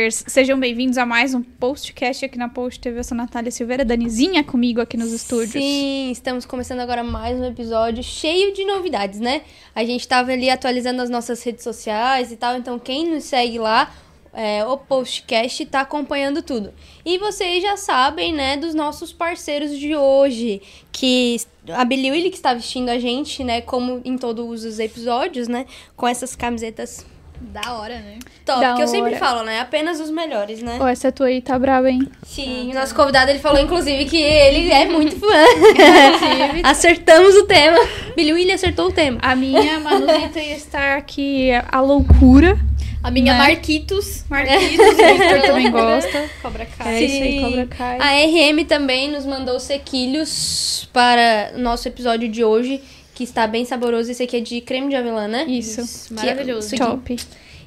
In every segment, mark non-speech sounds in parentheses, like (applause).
Posters! Sejam bem-vindos a mais um postcast aqui na Post TV. Eu sou Natália Silveira, Danizinha comigo aqui nos estúdios. Sim, estamos começando agora mais um episódio cheio de novidades, né? A gente tava ali atualizando as nossas redes sociais e tal, então quem nos segue lá, é, o Postcast tá acompanhando tudo. E vocês já sabem, né, dos nossos parceiros de hoje, que a Billy Willy que está vestindo a gente, né, como em todos os episódios, né, com essas camisetas Da hora, né? top, Da que eu sempre hora. falo, né, apenas os melhores, né? Ó, essa tua aí tá brava, hein? Sim, o nosso convidado ele falou inclusive que ele é muito fã. (laughs) Acertamos o tema. Billy Willy acertou o tema. A minha Manuzita ia estar aqui a loucura. A minha Né? Marquitos. Marquitos, Victor (laughs) também gosta. Cobra Kai. É isso aí. Cobra Kai. A RM também nos mandou sequilhos para o nosso episódio de hoje, que está bem saboroso. Esse aqui é de creme de avelã, né? Isso. Maravilhoso. Top.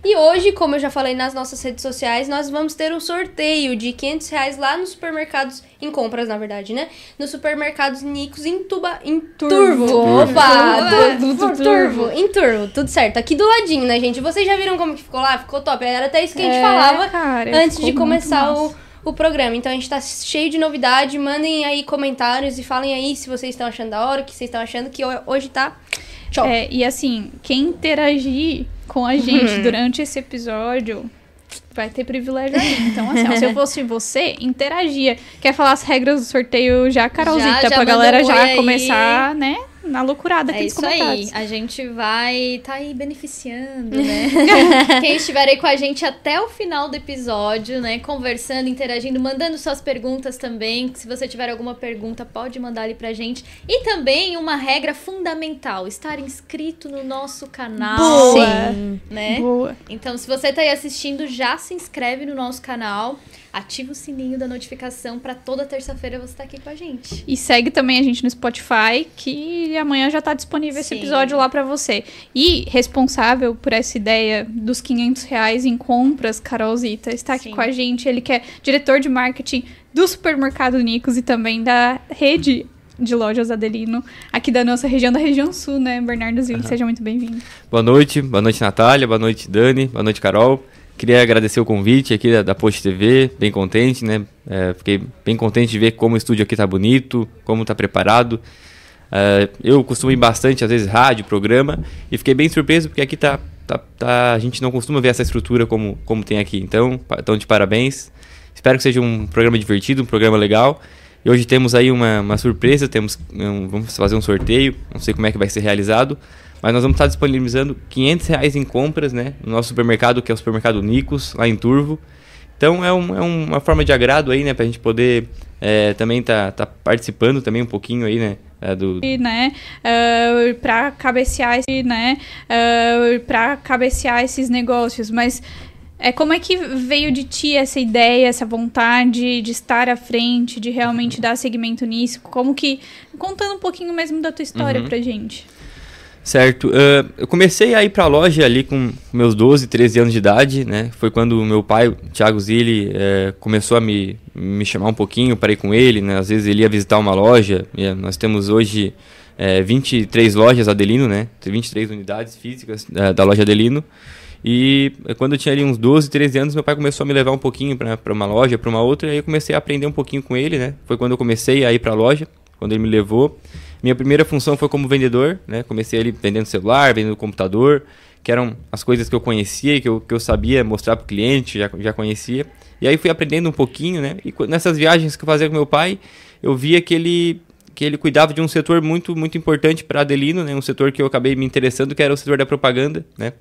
E hoje, como eu já falei nas nossas redes sociais, nós vamos ter um sorteio de 500 reais lá nos supermercados, em compras, na verdade, né? Nos supermercados Nicos em Tuba... Em Turvo. Opa! Turvo. Turvo. Turvo. Em Turvo. Tudo certo. Aqui do ladinho, né, gente? Vocês já viram como que ficou lá? Ficou top. Era até isso que a gente É, falava cara, antes de começar o, o programa. Então a gente tá cheio de novidade. Mandem aí comentários e falem aí se vocês estão achando da hora, o que vocês estão achando, que ho- hoje tá... Tchau. É, e assim, quem interagir com a gente (laughs) durante esse episódio vai ter privilégio aí. Então, assim, ó, se eu (laughs) fosse você, interagia. Quer falar as regras do sorteio já, Carolzita, Já, já pra galera já aí. começar, né? Na loucurada aqui É isso aí. A gente vai tá aí beneficiando, né? (laughs) Quem estiver aí com a gente até o final do episódio, né? Conversando, interagindo, mandando suas perguntas também. Se você tiver alguma pergunta, pode mandar ali pra gente. E também uma regra fundamental: estar inscrito no nosso canal. Boa. Né? Boa. Então, se você tá aí assistindo, já se inscreve no nosso canal, ativa o sininho da notificação pra toda terça-feira você estar aqui com a gente. E segue também a gente no Spotify, que amanhã já tá disponível esse Sim. episódio lá pra você. E responsável por essa ideia dos 500 reais em compras, Carolzita, está aqui Sim. com a gente. Ele que é diretor de marketing do supermercado Nicos e também da rede de lojas Adelino, aqui da nossa região, da região sul, né, Bernardozinho? Seja muito bem-vindo. Boa noite, boa noite Natália, boa noite Dani, boa noite Carol. Queria agradecer o convite aqui da, da Post TV, bem contente, né? É, fiquei bem contente de ver como o estúdio aqui tá bonito, como tá preparado. É, eu costumo ir bastante, às vezes, rádio, programa, e fiquei bem surpreso porque aqui tá, tá, tá- a gente não costuma ver essa estrutura como, como tem aqui. Então, então, de parabéns. Espero que seja um programa divertido, um programa legal. E hoje temos aí uma, uma surpresa, temos um- vamos fazer um sorteio, não sei como é que vai ser realizado, mas nós vamos estar disponibilizando 500 reais em compras, né, no nosso supermercado, que é o supermercado Nicos, lá em Turvo. Então é, um- é uma forma de agrado aí, né, pra gente poder é, também tá, tá participando também um pouquinho aí, né, é, do, E, né, uh, para cabecear esse, né, uh, para cabecear esses negócios, mas é como é que veio de ti essa ideia, essa vontade de estar à frente, de realmente dar segmento nisso? Como que contando um pouquinho mesmo da tua história Uhum. pra gente. Certo. Ah, eu comecei a ir pra loja ali com meus 12, 13 anos de idade, né? Foi quando meu pai, Thiago Zilli, eh, começou a me, me chamar um pouquinho para ir com ele, né? Às vezes ele ia visitar uma loja. eh, nós temos hoje eh, 23 lojas Adelino, né? Tem 23 unidades físicas eh, da loja Adelino. E eh, quando eu tinha ali uns 12, 13 anos, meu pai começou a me levar um pouquinho para uma loja, para uma outra, e aí eu comecei a aprender um pouquinho com ele, né? Foi quando eu comecei a ir para a loja, quando ele me levou. Minha primeira função foi como vendedor, né? Comecei ali vendendo celular, vendendo computador, que eram as coisas que eu conhecia que eu, que eu sabia mostrar para o cliente, já, já conhecia. E aí fui aprendendo um pouquinho, né? E nessas viagens que eu fazia com meu pai, eu via que ele que ele cuidava de um setor muito muito importante para Adelino, né? Um setor que eu acabei me interessando, que era o setor da propaganda, né?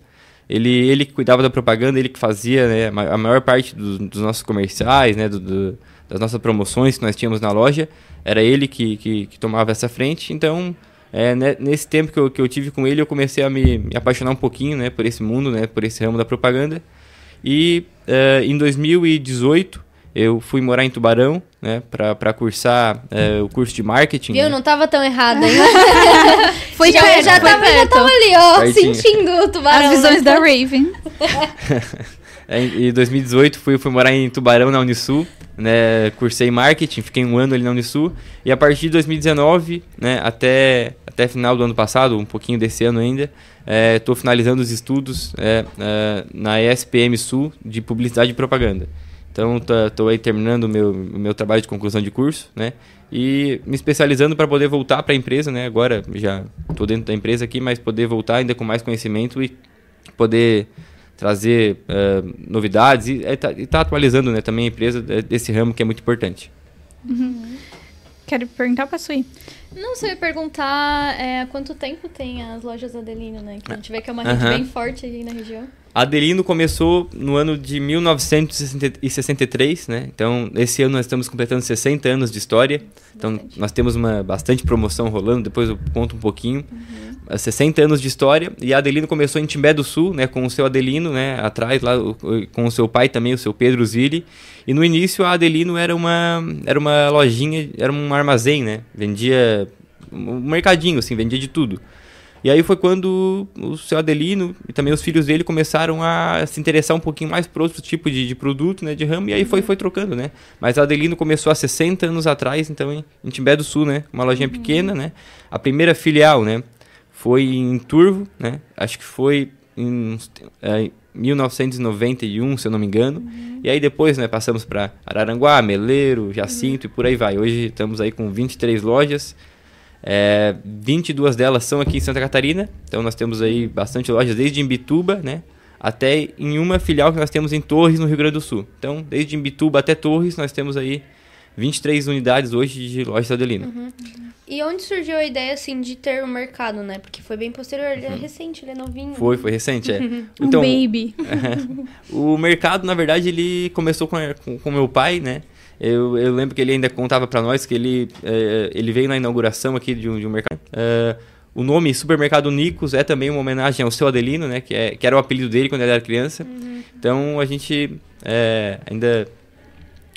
Ele, ele que cuidava da propaganda, ele que fazia né, a maior parte dos, dos nossos comerciais, né, do- do- das nossas promoções que nós tínhamos na loja. Era ele que, que, que tomava essa frente. Então, é, né, nesse tempo que eu, que eu tive com ele, eu comecei a me, me apaixonar um pouquinho né, por esse mundo, né, por esse ramo da propaganda. E é, em 2018, eu fui morar em Tubarão né, para cursar é, o curso de marketing. Viu? né. Não tava tão errado, hein? (laughs) Foi já, perto, já, foi tava, já tava ali, ó, Pertinho. sentindo o tubarão. As visões né? da Raven. (laughs) (laughs) É, Em 2018 fui, fui morar em Tubarão, na Unisul, né, cursei marketing, fiquei um ano ali na Unisul, e a partir de 2019, né, até, até final do ano passado, um pouquinho desse ano ainda, estou é, finalizando os estudos é, é, na ESPM Sul de Publicidade e Propaganda. Então, estou aí terminando o meu, meu trabalho de conclusão de curso, né? E me especializando para poder voltar para a empresa, né? Agora já estou dentro da empresa aqui, mas poder voltar ainda com mais conhecimento e poder trazer uh, novidades e estar tá, tá atualizando né, também a empresa desse ramo que é muito importante. Uhum. Quero perguntar para a Sui. Não, você ia perguntar é, há quanto tempo tem as lojas Adelino, né? Que a gente vê que é uma rede uhum. bem forte aí na região. Adelino começou no ano de 1963, né? Então, esse ano nós estamos completando 60 anos de história. Então, bastante. nós temos uma bastante promoção rolando, depois eu conto um pouquinho. Uhum. 60 anos de história. E a Adelino começou em Timbé do Sul, né? Com o seu Adelino, né? Atrás, lá, com o seu pai também, o seu Pedro Zilli. E no início, a Adelino era uma, era uma lojinha, era um armazém, né? Vendia um mercadinho, assim, vendia de tudo. E aí foi quando o seu Adelino e também os filhos dele começaram a se interessar um pouquinho mais por outro tipo de, de produto, né, de ramo, e aí foi, foi trocando, né. Mas a Adelino começou há 60 anos atrás, então, em, em Timbé do Sul, né, uma lojinha uhum. pequena, né. A primeira filial, né, foi em Turvo, né, acho que foi em é, 1991, se eu não me engano. Uhum. E aí depois, né, passamos para Araranguá, Meleiro, Jacinto uhum. e por aí vai. Hoje estamos aí com 23 lojas, é, 22 delas são aqui em Santa Catarina, então nós temos aí bastante lojas, desde Imbituba, né? Até em uma filial que nós temos em Torres, no Rio Grande do Sul. Então, desde Imbituba até Torres, nós temos aí 23 unidades hoje de lojas Adelino. Uhum. E onde surgiu a ideia, assim, de ter o um mercado, né? Porque foi bem posterior, ele é uhum. recente, ele é novinho. Foi, foi recente, é. (laughs) Então, um baby. (laughs) o mercado, na verdade, ele começou com, com, com meu pai, né? Eu, eu lembro que ele ainda contava para nós que ele, é, ele veio na inauguração aqui de um, de um mercado. É, o nome Supermercado Nicos é também uma homenagem ao seu Adelino, né? Que, é, que era o apelido dele quando ele era criança. Uhum. Então a gente é, ainda,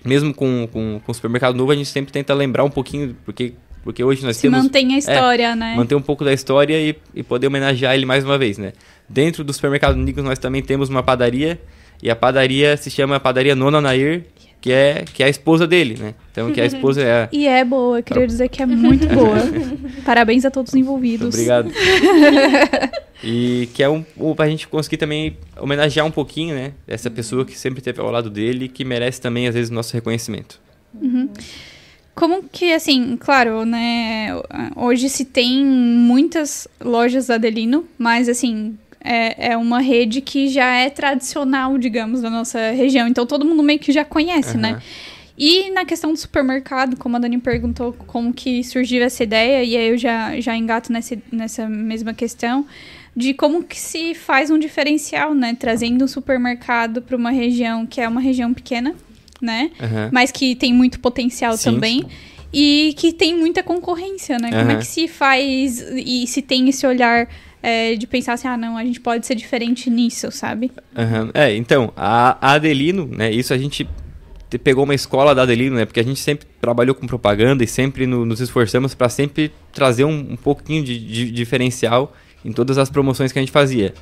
mesmo com, com, com o supermercado novo, a gente sempre tenta lembrar um pouquinho, porque, porque hoje nós Se temos. mantém a história, é, né? Manter um pouco da história e, e poder homenagear ele mais uma vez, né? Dentro do supermercado Nicos nós também temos uma padaria. E a padaria se chama Padaria Nona Nair, que é, que é a esposa dele, né? Então, que a esposa é... (laughs) e é boa, queria dizer que é muito boa. (laughs) Parabéns a todos os envolvidos. Obrigado. (laughs) e que é um, um pra gente conseguir também homenagear um pouquinho, né? Essa pessoa que sempre esteve ao lado dele e que merece também, às vezes, o nosso reconhecimento. Uhum. Como que, assim, claro, né? Hoje se tem muitas lojas da Adelino, mas, assim, é, é uma rede que já é tradicional, digamos, da nossa região. Então todo mundo meio que já conhece, uhum. né? E na questão do supermercado, como a Dani perguntou como que surgiu essa ideia, e aí eu já, já engato nessa, nessa mesma questão, de como que se faz um diferencial, né? Trazendo um supermercado para uma região que é uma região pequena, né? Uhum. Mas que tem muito potencial sim, também. Sim. E que tem muita concorrência, né? Uhum. Como é que se faz e se tem esse olhar é, de pensar assim, ah, não, a gente pode ser diferente nisso, sabe? Uhum. É, então, a, a Adelino, né, isso a gente pegou uma escola da Adelino, né, porque a gente sempre trabalhou com propaganda e sempre no, nos esforçamos para sempre trazer um, um pouquinho de, de diferencial em todas as promoções que a gente fazia.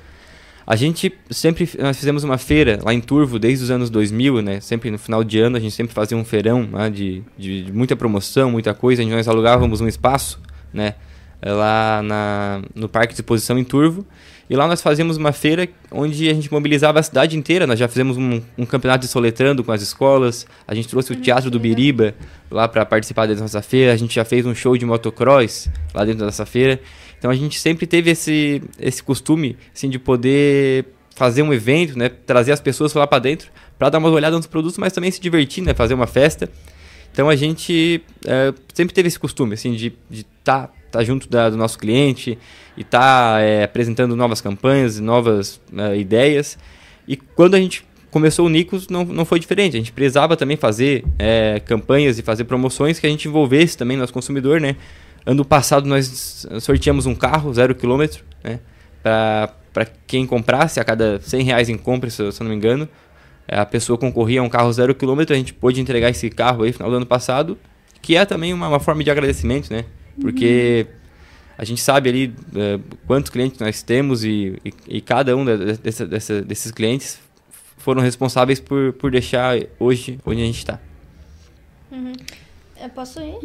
A gente sempre, nós fizemos uma feira lá em Turvo desde os anos 2000, né? Sempre no final de ano a gente sempre fazia um feirão né? de, de, de, muita promoção, muita coisa. Nós alugávamos um espaço, né? Lá na, no Parque de Exposição em Turvo. E lá nós fazíamos uma feira onde a gente mobilizava a cidade inteira. Nós já fizemos um, um campeonato de soletrando com as escolas. A gente trouxe o Teatro do Biriba lá para participar dessa feira. A gente já fez um show de motocross lá dentro dessa feira. Então a gente sempre teve esse, esse costume assim, de poder fazer um evento, né? trazer as pessoas lá para dentro para dar uma olhada nos produtos, mas também se divertir, né? fazer uma festa. Então a gente é, sempre teve esse costume assim, de estar tá tá junto da, do nosso cliente e está é, apresentando novas campanhas, novas é, ideias. E quando a gente começou o Nicos, não, não foi diferente. A gente precisava também fazer é, campanhas e fazer promoções que a gente envolvesse também nosso consumidor, né? Ano passado nós sorteamos um carro zero quilômetro, né? Para quem comprasse, a cada 100 reais em compra, se, se eu não me engano, é, a pessoa concorria a um carro zero quilômetro. A gente pôde entregar esse carro aí no final do ano passado, que é também uma, uma forma de agradecimento, né? Porque a gente sabe ali uh, quantos clientes nós temos e, e, e cada um dessa, dessa, desses clientes foram responsáveis por, por deixar hoje onde a gente está. Uhum. Eu posso ir?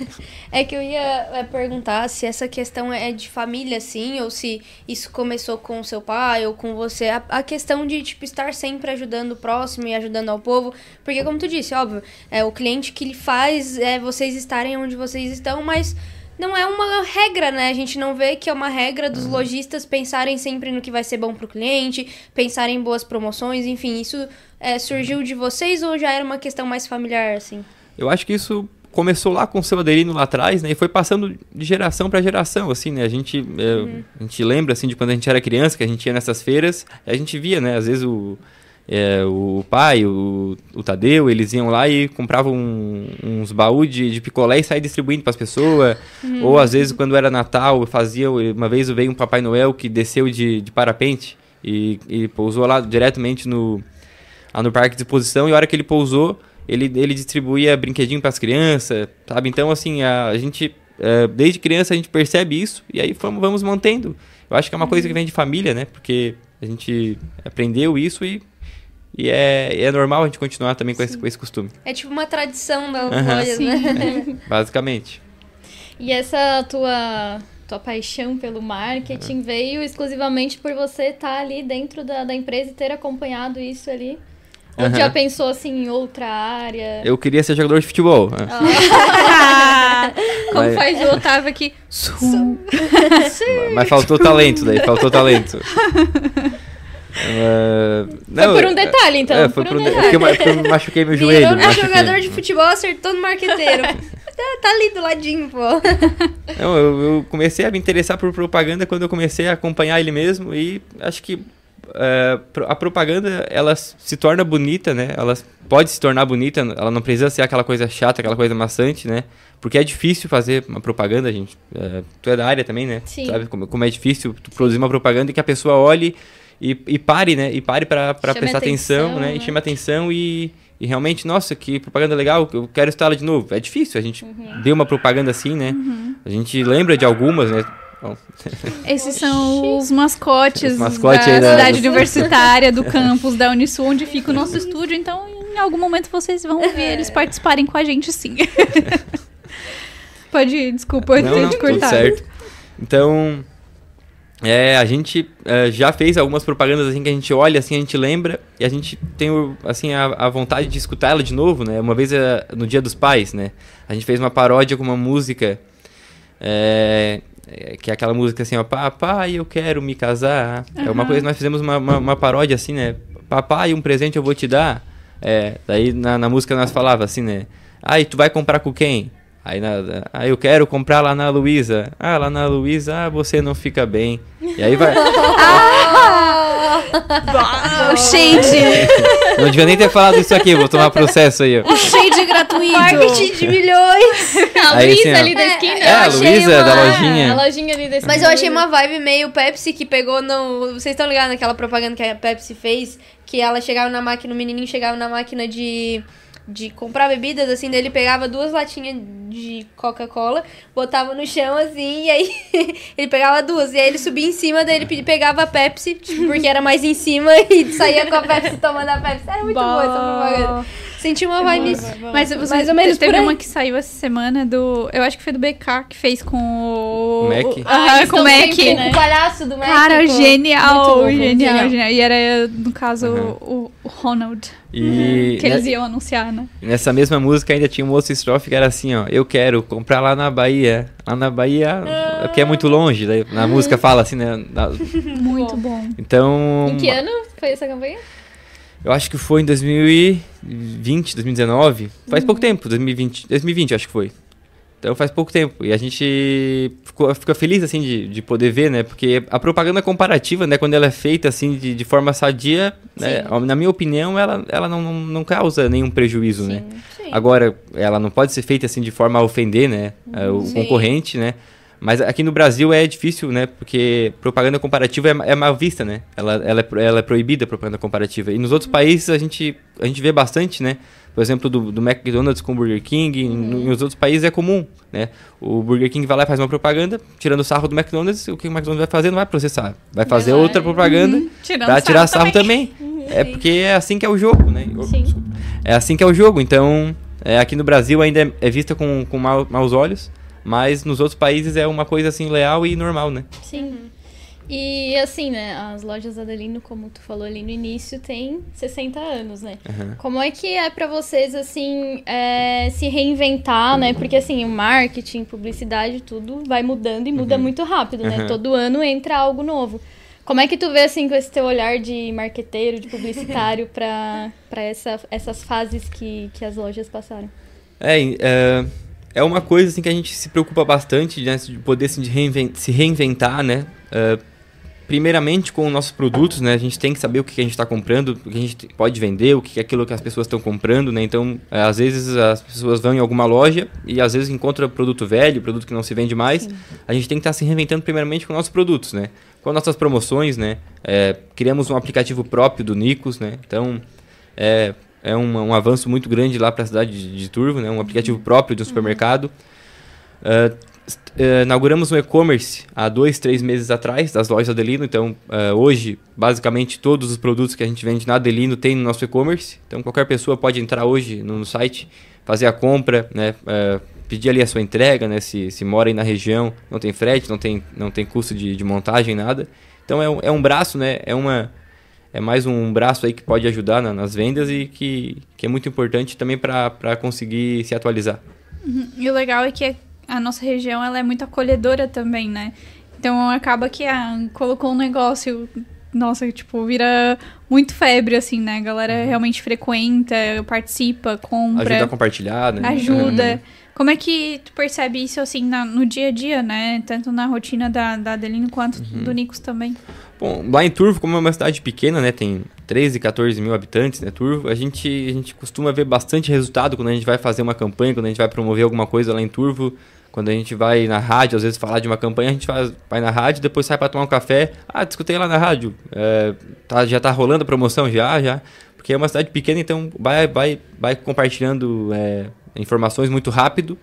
(laughs) é que eu ia é, perguntar se essa questão é de família, sim, ou se isso começou com seu pai ou com você. A, a questão de, tipo, estar sempre ajudando o próximo e ajudando ao povo. Porque, como tu disse, óbvio, é o cliente que faz é, vocês estarem onde vocês estão, mas não é uma regra, né? A gente não vê que é uma regra dos lojistas pensarem sempre no que vai ser bom pro cliente, pensarem em boas promoções, enfim, isso é, surgiu de vocês ou já era uma questão mais familiar, assim? Eu acho que isso começou lá com o seu Adelino lá atrás, né? E foi passando de geração para geração, assim, né? A gente, é, uhum. a gente lembra, assim, de quando a gente era criança, que a gente ia nessas feiras, a gente via, né? Às vezes o, é, o pai, o, o Tadeu, eles iam lá e compravam um, uns baús de, de picolé e saíam distribuindo para as pessoas. Uhum. Ou às vezes, quando era Natal, fazia. Uma vez veio um Papai Noel que desceu de, de parapente e, e pousou lá diretamente no, lá no parque de exposição. E a hora que ele pousou, ele, ele distribuía brinquedinho para as crianças, sabe? Então, assim, a, a gente, é, desde criança, a gente percebe isso e aí vamos, vamos mantendo. Eu acho que é uma coisa que vem de família, né? Porque a gente aprendeu isso e, e é, é normal a gente continuar também com esse, com esse costume. É tipo uma tradição das uhum. lojas, né? (laughs) Basicamente. E essa tua tua paixão pelo marketing uhum. veio exclusivamente por você estar ali dentro da, da empresa e ter acompanhado isso ali? Ou uhum. já pensou assim em outra área? Eu queria ser jogador de futebol. Ah. (laughs) Como Mas... faz o Otávio aqui. Sum. Mas faltou talento daí, faltou talento. Uh, não, foi por um detalhe, então. É, foi por um detalhe. É porque eu, eu machuquei meu joelho. Virou jogador de futebol, acertou no marqueteiro. tá, (laughs) tá ali do ladinho, pô. Não, eu, eu, comecei a me interessar por propaganda quando eu comecei a acompanhar ele mesmo e acho que é, a propaganda ela se torna bonita, né? Ela pode se tornar bonita, ela não precisa ser aquela coisa chata, aquela coisa maçante, né? Porque é difícil fazer uma propaganda, gente. É, tu é da área também, né? Sim. Sabe como, como é difícil produzir uma propaganda e que a pessoa olhe e, e pare, né? E pare para prestar atenção, atenção, né? né? E chame atenção e, e realmente, nossa, que propaganda legal, eu quero lá de novo. É difícil, a gente uhum. deu uma propaganda assim, né? Uhum. A gente lembra de algumas, né? Bom. Esses são os mascotes, os mascotes da, da cidade universitária, do (laughs) campus da Unisul, onde fica o nosso estúdio. Então, em algum momento vocês vão ver eles participarem com a gente, sim. (laughs) Pode ir, desculpa, não, eu te cortar. certo. Então, é, a gente é, já fez algumas propagandas assim que a gente olha, assim, a gente lembra e a gente tem assim a, a vontade de escutar ela de novo, né? Uma vez é, no Dia dos Pais, né? A gente fez uma paródia com uma música é, é, que é aquela música assim, ó, papai, eu quero me casar. Uhum. É uma coisa, nós fizemos uma, uma, uma, paródia assim, né? Papai, um presente eu vou te dar. É, daí na, na música nós falava assim, né? Ah, e tu vai comprar com quem? Aí na, ah, eu quero comprar lá na Luísa. Ah, lá na Luísa, ah, você não fica bem. E aí vai. (laughs) ah! o shade! Não devia nem ter falado isso aqui, vou tomar processo aí. O shade gratuito. Marketing de milhões. (laughs) A Luísa assim, ali da esquina. É, a Luísa uma... da lojinha. A lojinha ali da esquina. Mas eu achei uma vibe meio Pepsi que pegou no. Vocês estão ligados naquela propaganda que a Pepsi fez? Que ela chegava na máquina, o menininho chegava na máquina de de comprar bebidas, assim, daí ele pegava duas latinhas de Coca-Cola, botava no chão, assim, e aí (laughs) ele pegava duas, e aí ele subia em cima, daí ele pegava a Pepsi, tipo, porque era mais em cima, (laughs) e saía com a Pepsi tomando a Pepsi. Era muito boa essa propaganda. Senti uma vibe nisso. Mas você, mais ou menos teve uma que saiu essa semana do. Eu acho que foi do BK que fez com o. Mac? Ah, com o Mac. Sempre, né? O palhaço do Mac. Cara, genial, bom, genial, genial, genial. E era, no caso, o, o Ronald. E que eles iam anunciar, né? Nessa mesma música ainda tinha um outro estrofe que era assim, ó. Eu quero comprar lá na Bahia. Lá na Bahia, ah. que é muito longe. Daí, na música fala assim, né? Na... Muito (laughs) bom. Então. Em que ano foi essa campanha? Eu acho que foi em 2020, 2019. Faz uhum. pouco tempo, 2020. 2020 acho que foi. Então faz pouco tempo. E a gente ficou, fica feliz, assim, de, de poder ver, né? Porque a propaganda comparativa, né? Quando ela é feita, assim, de, de forma sadia, né? na minha opinião, ela, ela não, não, não causa nenhum prejuízo, Sim. né? Sim. Agora, ela não pode ser feita, assim, de forma a ofender, né? O Sim. concorrente, né? Mas aqui no Brasil é difícil, né? Porque propaganda comparativa é, é mal vista, né? Ela, ela, é, ela é proibida, propaganda comparativa. E nos outros países a gente, a gente vê bastante, né? Por exemplo, do, do McDonald's com o Burger King, uhum. nos outros países é comum, né? O Burger King vai lá e faz uma propaganda, tirando sarro do McDonald's, o que o McDonald's vai fazer não vai processar. Vai fazer vai. outra propaganda uhum. para tirar sarro também. também. Uhum. É porque é assim que é o jogo, né? Sim. É assim que é o jogo, então É, aqui no Brasil ainda é, é vista com, com mau, maus olhos, mas nos outros países é uma coisa assim leal e normal, né? Sim. E assim, né, as lojas Adelino, como tu falou ali no início, tem 60 anos, né? Uhum. Como é que é pra vocês, assim, é, se reinventar, né? Porque, assim, o marketing, publicidade, tudo vai mudando e muda muito rápido, né? Uhum. Todo ano entra algo novo. Como é que tu vê, assim, com esse teu olhar de marqueteiro, de publicitário, pra, pra essa, essas fases que, que as lojas passaram? É, é, é uma coisa assim que a gente se preocupa bastante, né, de poder se, reinven- se reinventar, né? É, primeiramente com os nossos produtos, né? A gente tem que saber o que a gente está comprando, o que a gente pode vender, o que é aquilo que as pessoas estão comprando, né? Então, é, às vezes as pessoas vão em alguma loja e às vezes encontram produto velho, produto que não se vende mais. A gente tem que estar se reinventando primeiramente com nossos produtos, né? Com nossas promoções, né? É, criamos um aplicativo próprio do Nicos, né? Então, é, é um, um avanço muito grande lá para a cidade de, de Turvo, né? Um aplicativo próprio de um supermercado. Ah, est- eh, inauguramos um e-commerce há dois, três meses atrás das lojas Adelino. Então, ah, hoje, basicamente, todos os produtos que a gente vende na Adelino tem no nosso e-commerce. Então, qualquer pessoa pode entrar hoje no, no site, fazer a compra, né? ah, pedir ali a sua entrega, né? Se, se mora aí na região, não tem frete, não tem, não tem custo de, de montagem, nada. Então, é um, é um braço, né? É uma... É mais um braço aí que pode ajudar na- nas vendas e que, que é muito importante também para conseguir se atualizar. E o legal é que a nossa região ela é muito acolhedora também, né? Então acaba que ah, colocou um negócio, nossa, tipo, vira muito febre, assim, né? A galera realmente frequenta, participa, compra, Ajuda a compartilhar, né? ajuda. Como é que tu percebe isso, assim, na- no dia a dia, né? Tanto na rotina da, da Adelino quanto do Nicos também. Bom, lá em Turvo, como é uma cidade pequena, né, tem 13, 14 mil habitantes, né, Turvo, a gente, a gente costuma ver bastante resultado quando a gente vai fazer uma campanha, quando a gente vai promover alguma coisa lá em Turvo, quando a gente vai na rádio, às vezes falar de uma campanha, a gente faz, vai na rádio, depois sai para tomar um café, ah, discutei lá na rádio, é, tá, já tá rolando a promoção já, já, porque é uma cidade pequena, então vai, vai, vai compartilhando é, informações muito rápido,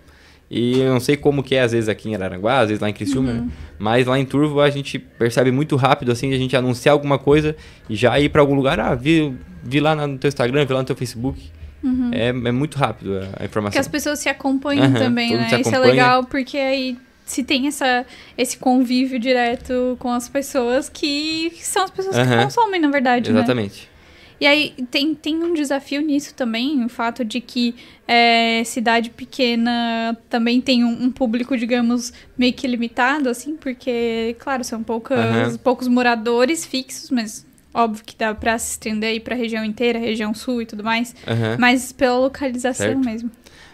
e eu não sei como que é, às vezes, aqui em Araranguá, às vezes lá em Criciúma, né? Mas lá em Turvo a gente percebe muito rápido, assim, a gente anunciar alguma coisa e já ir para algum lugar, ah, vi, vi lá no teu Instagram, vi lá no teu Facebook. É, é muito rápido a, a Porque informação. as pessoas se acompanham Aham, também, né? se Isso é acompanha. legal porque aí se tem essa, esse convívio direto com as pessoas que são as pessoas que consomem, na verdade, né? E aí tem, tem um desafio nisso também, o fato de que é, cidade pequena também tem um, um público, digamos, meio que limitado, assim, porque, claro, são poucas, Aham. poucos moradores fixos, mas óbvio que dá pra se estender aí pra região inteira, região sul e tudo mais, Aham. mas pela localização Certo. mesmo.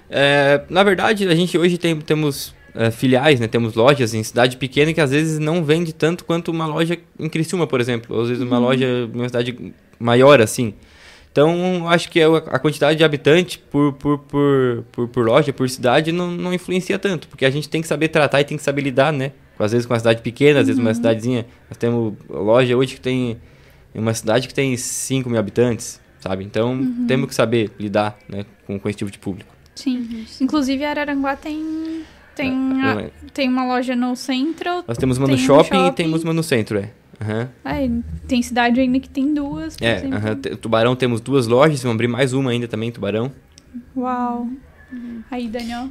É, na verdade, a gente hoje tem, temos é, filiais, né? Temos lojas em cidade pequena que às vezes não vende tanto quanto uma loja em Criciúma, por exemplo. Ou às vezes uma loja em uma cidade maior, assim. Então, acho que a a quantidade de habitantes por, por, por, por, por loja, por cidade, não, não influencia tanto. Porque a gente tem que saber tratar e tem que saber lidar, né? Às vezes com uma cidade pequena, às vezes uma cidadezinha. Nós temos loja hoje que tem em uma cidade que tem 5 mil habitantes, sabe? Então, temos que saber lidar né, com, com esse tipo de público. Sim. Inclusive, Araranguá tem, tem, É, a- lembro. tem uma loja no centro. Nós temos uma no Tem um shopping, e shopping. temos uma no centro, é. Aham. É, tem cidade ainda que tem duas, por É, exemplo. aham. Te- Tubarão temos duas lojas, vamos abrir mais uma ainda também, Tubarão. Uau. Aí, Daniel.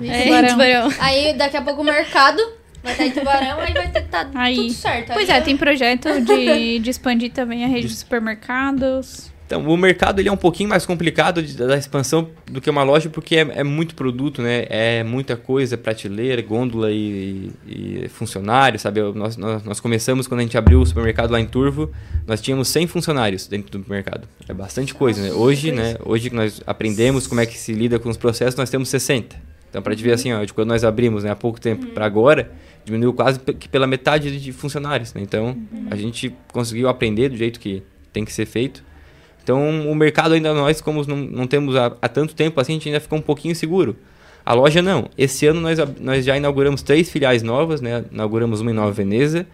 É, Tubarão. tubarão. Aí daqui a pouco o mercado vai estar em Tubarão, aí vai ter que tá Aí. tudo certo. Pois Aí é, tem projeto de, de expandir também a rede de supermercados. Então, o mercado ele é um pouquinho mais complicado de- da expansão do que uma loja, porque é, é muito produto, né? É muita coisa, prateleira, gôndola e, e funcionário, sabe? Nós, nós, nós começamos, quando a gente abriu o supermercado lá em Turvo, nós tínhamos 100 funcionários dentro do mercado. É bastante coisa, né? Hoje, né? Hoje que nós aprendemos como é que se lida com os processos, nós temos 60. Então, para te ver assim, ó, de quando nós abrimos, né, há pouco tempo para agora, diminuiu quase que pela metade de funcionários, né? Então, a gente conseguiu aprender do jeito que tem que ser feito. Então, o mercado ainda nós, como não, não temos há, há tanto tempo assim, a gente ainda ficou um pouquinho seguro. A loja não. Esse ano nós, nós já inauguramos três filiais novas, né? Inauguramos uma em Nova Veneza,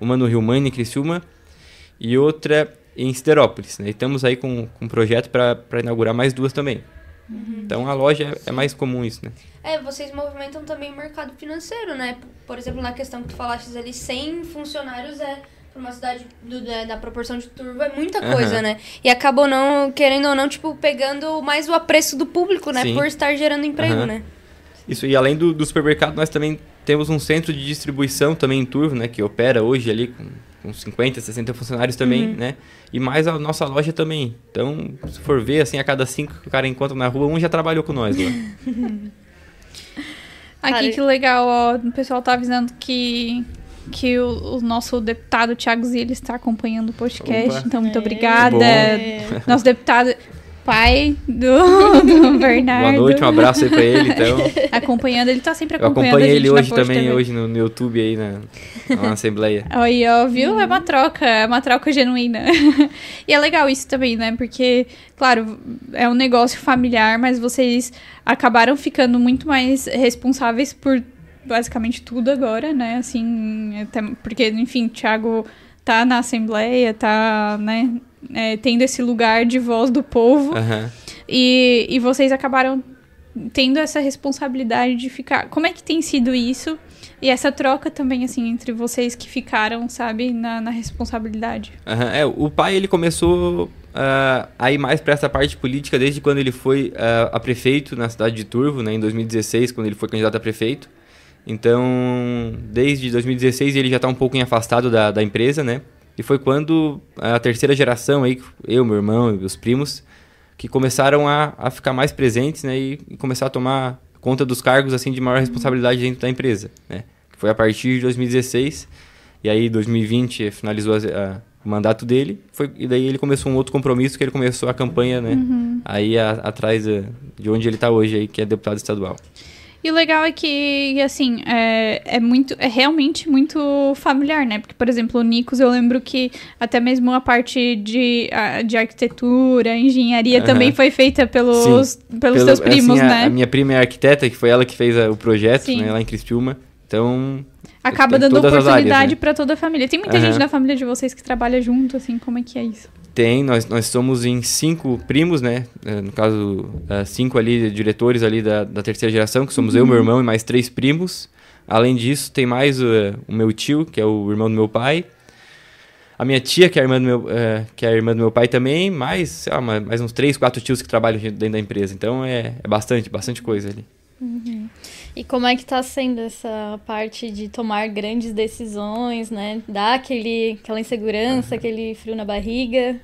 uma no Rio Mãe, em Criciúma, e outra em Siderópolis. Né? E estamos aí com, com um projeto para inaugurar mais duas também. Então a loja é, é mais comum isso, né? É, vocês movimentam também o mercado financeiro, né? Por exemplo, na questão que tu falaste ali, 100 funcionários é pra uma cidade do- da, da proporção de Turvo é muita coisa, né? E acabou não, querendo ou não, tipo, pegando mais o apreço do público, né? Sim. Por estar gerando emprego, Aham. né? Isso, e além do, do supermercado, nós também temos um centro de distribuição também em Turvo, né? Que opera hoje ali com, com 50, 60 funcionários também, Uhum. né? E mais a nossa loja também. Então, se for ver, assim, a cada cinco que o cara encontra na rua, um já trabalhou com nós lá. (laughs) Aqui, Cara, que legal, ó. O pessoal tá avisando que, que o, o nosso deputado Thiago Zilli está acompanhando o podcast. Opa. Então, muito É. obrigada. É. Nosso deputado, pai do, (laughs) do Bernardo. Boa noite, um abraço aí pra ele, então. Acompanhando, ele tá sempre Eu acompanhando acompanhei a gente ele na hoje também, TV. hoje no, no YouTube aí, na, na Assembleia. (laughs) Aí, ó, viu? É uma troca, é uma troca genuína. (laughs) e é legal isso também, né? Porque, claro, é um negócio familiar, mas vocês acabaram ficando muito mais responsáveis por basicamente tudo agora, né? Assim, até porque, enfim, Thiago tá na Assembleia, tá, né? é, tendo esse lugar de voz do povo. Aham. E, e vocês acabaram tendo essa responsabilidade de ficar. Como é que tem sido isso? E essa troca também, assim, entre vocês que ficaram, sabe, na, na responsabilidade. Aham, É, o pai ele começou ah, a ir mais para essa parte política desde quando ele foi ah, a prefeito na cidade de Turvo, né, em 2016, quando ele foi candidato a prefeito. Então, desde 2016 ele já está um pouco afastado da, da empresa, né? E foi quando a terceira geração aí, eu, meu irmão e os primos, que começaram a, a ficar mais presentes, né? E, e começar a tomar conta dos cargos assim de maior responsabilidade dentro da empresa, né? Foi a partir de 2016 e aí 2020 finalizou as- a- o mandato dele, foi, e daí ele começou um outro compromisso que ele começou a campanha, né? Aí a- atrás eh, de onde ele está hoje aí, que é deputado estadual. E o legal é que, assim, é, é muito, é realmente muito familiar, né? Porque, por exemplo, o Nicos, eu lembro que até mesmo a parte de, a- de arquitetura, engenharia Aham. também foi feita pelos, pelos Pelo- teus primos, assim, a- né? A, minha prima é arquiteta, que foi ela que fez a- o projeto, Sim. né, lá em Criciúma. Então, Acaba dando oportunidade áreas, né? pra toda a família. Tem muita Aham. gente da família de vocês que trabalha junto, assim, como é que é isso? Tem, nós, nós somos em cinco primos, né? Eh, No caso, eh, cinco ali diretores ali da, da terceira geração, que somos eu, meu irmão e mais três primos. Além disso, tem mais eh, o meu tio, que é o irmão do meu pai. A minha tia, que é a irmã do meu, eh, que é a irmã do meu pai também, mais, sei lá, mais uns três, quatro tios que trabalham dentro da empresa. Então é, é bastante, bastante coisa ali. E como é que tá sendo essa parte de tomar grandes decisões, né? Dar aquele, aquela insegurança, aquele frio na barriga.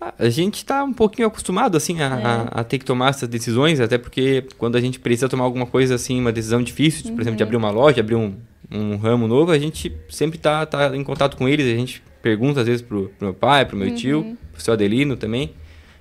Ah, A gente está um pouquinho acostumado assim a, a- a ter que tomar essas decisões, até porque quando a gente precisa tomar alguma coisa assim, uma decisão difícil, tipo, por exemplo, de abrir uma loja, abrir um, um ramo novo, a gente sempre tá, tá em contato com eles, a gente pergunta às vezes pro, pro meu pai, pro meu tio, pro seu Adelino também,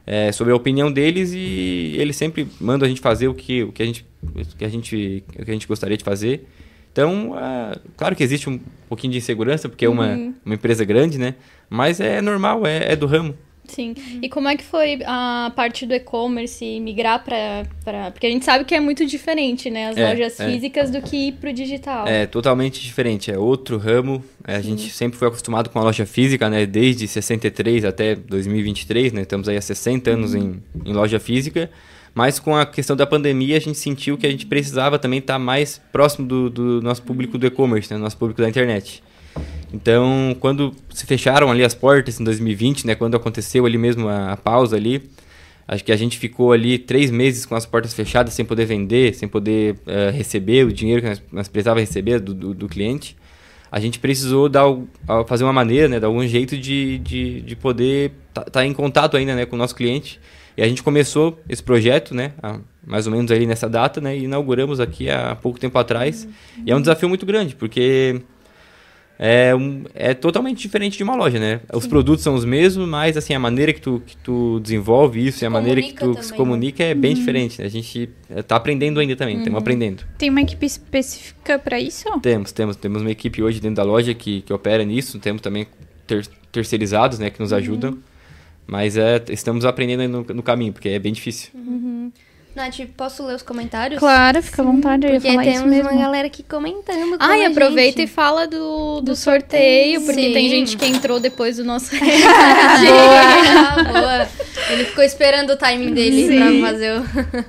é, sobre a opinião deles e eles sempre mandam a gente fazer o que, o que, a, gente, o que, a, gente, o que a gente gostaria de fazer. Então, ah, claro que existe um pouquinho de insegurança, porque é uma, uma empresa grande, né? Mas é normal, é, é do ramo. Sim. E como é que foi a parte do e-commerce migrar pra, pra. Porque a gente sabe que é muito diferente, né? As É, lojas é. físicas do que ir pro digital. É totalmente diferente, é outro ramo. É, a gente sempre foi acostumado com a loja física, né? Desde 63 até 2023, né? Estamos aí há 60 anos em, em loja física. Mas com a questão da pandemia, a gente sentiu que a gente precisava também estar mais próximo do, do nosso público do e-commerce, né? Nosso público da internet. Então, quando se fecharam ali as portas em 2020, né? Quando aconteceu ali mesmo a, a pausa ali, acho que a gente ficou ali três meses com as portas fechadas, sem poder vender, sem poder eh, receber o dinheiro que nós, nós precisávamos receber do, do, do cliente. A gente precisou dar, fazer uma maneira, né? Dar algum jeito de, de, de poder estar em contato ainda, né? Com o nosso cliente. E a gente começou esse projeto, né? mais ou menos ali nessa data, né? E inauguramos aqui há pouco tempo atrás. E é um desafio muito grande, porque é, um- é totalmente diferente de uma loja, né? Os produtos são os mesmos, mas assim, a maneira que tu, que tu desenvolve isso e a maneira que tu comunica se também, comunica é bem diferente. né? A gente eh, tá aprendendo ainda também, estamos aprendendo. Tem uma equipe específica pra isso? Temos, temos, temos uma equipe hoje dentro da loja que, que opera nisso, temos também ter- terceirizados, né, que nos ajudam. Mas é, estamos aprendendo no, no caminho, porque é bem difícil. Nath, posso ler os comentários? Claro, fica à vontade, eu ia Porque falar isso temos mesmo. uma galera aqui comentando. com Ah, e a aproveita gente. e fala do, do sorteio, porque Sim. tem gente que entrou depois do nosso. (laughs) (laughs) boa, boa. Ele ficou esperando o timing dele pra fazer o.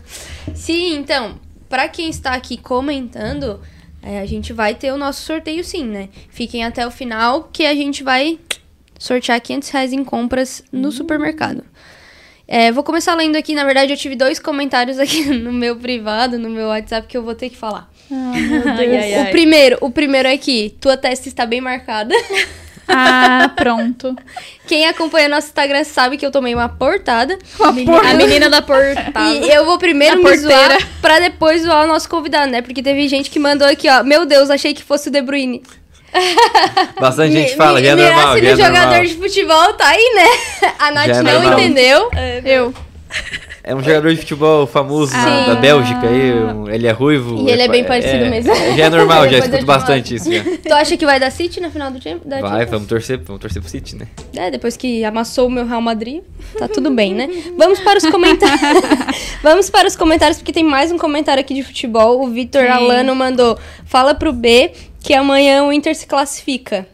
(laughs) sim, então, pra quem está aqui comentando, é, a gente vai ter o nosso sorteio sim, né? Fiquem até o final que a gente vai sortear 500 reais em compras no supermercado. É, vou começar lendo aqui. Na verdade, eu tive dois comentários aqui (laughs) no meu privado, no meu WhatsApp, que eu vou ter que falar. (laughs) Ai, ai, O ai. primeiro, o primeiro é que tua testa está bem marcada. (laughs) Ah, pronto. Quem acompanha nosso Instagram sabe que eu tomei uma portada. A menina da portada. E eu vou primeiro me zoar pra depois zoar o nosso convidado, né? Porque teve gente que mandou aqui, ó. Meu Deus, achei que fosse o De Bruyne. (laughs) Bastante gente fala, já é normal, mirasse já é no jogador normal. de futebol, tá aí, né? A Nath é não normal. entendeu. Eu. É um jogador de futebol famoso da Bélgica aí, um- ele é ruivo. E ele é bem parecido mesmo. (laughs) Já é normal, já escuto te bastante isso já. Tu acha que vai dar City na final do time? Da Vai, Champions? vamos torcer, vamos torcer pro City, né? É, depois que amassou o meu Real Madrid, tá tudo bem, né? (laughs) Vamos para os comentários. Vamos para os comentários, porque tem mais um comentário aqui de futebol. O Vitor. Alano mandou: fala pro B que amanhã o Inter se classifica.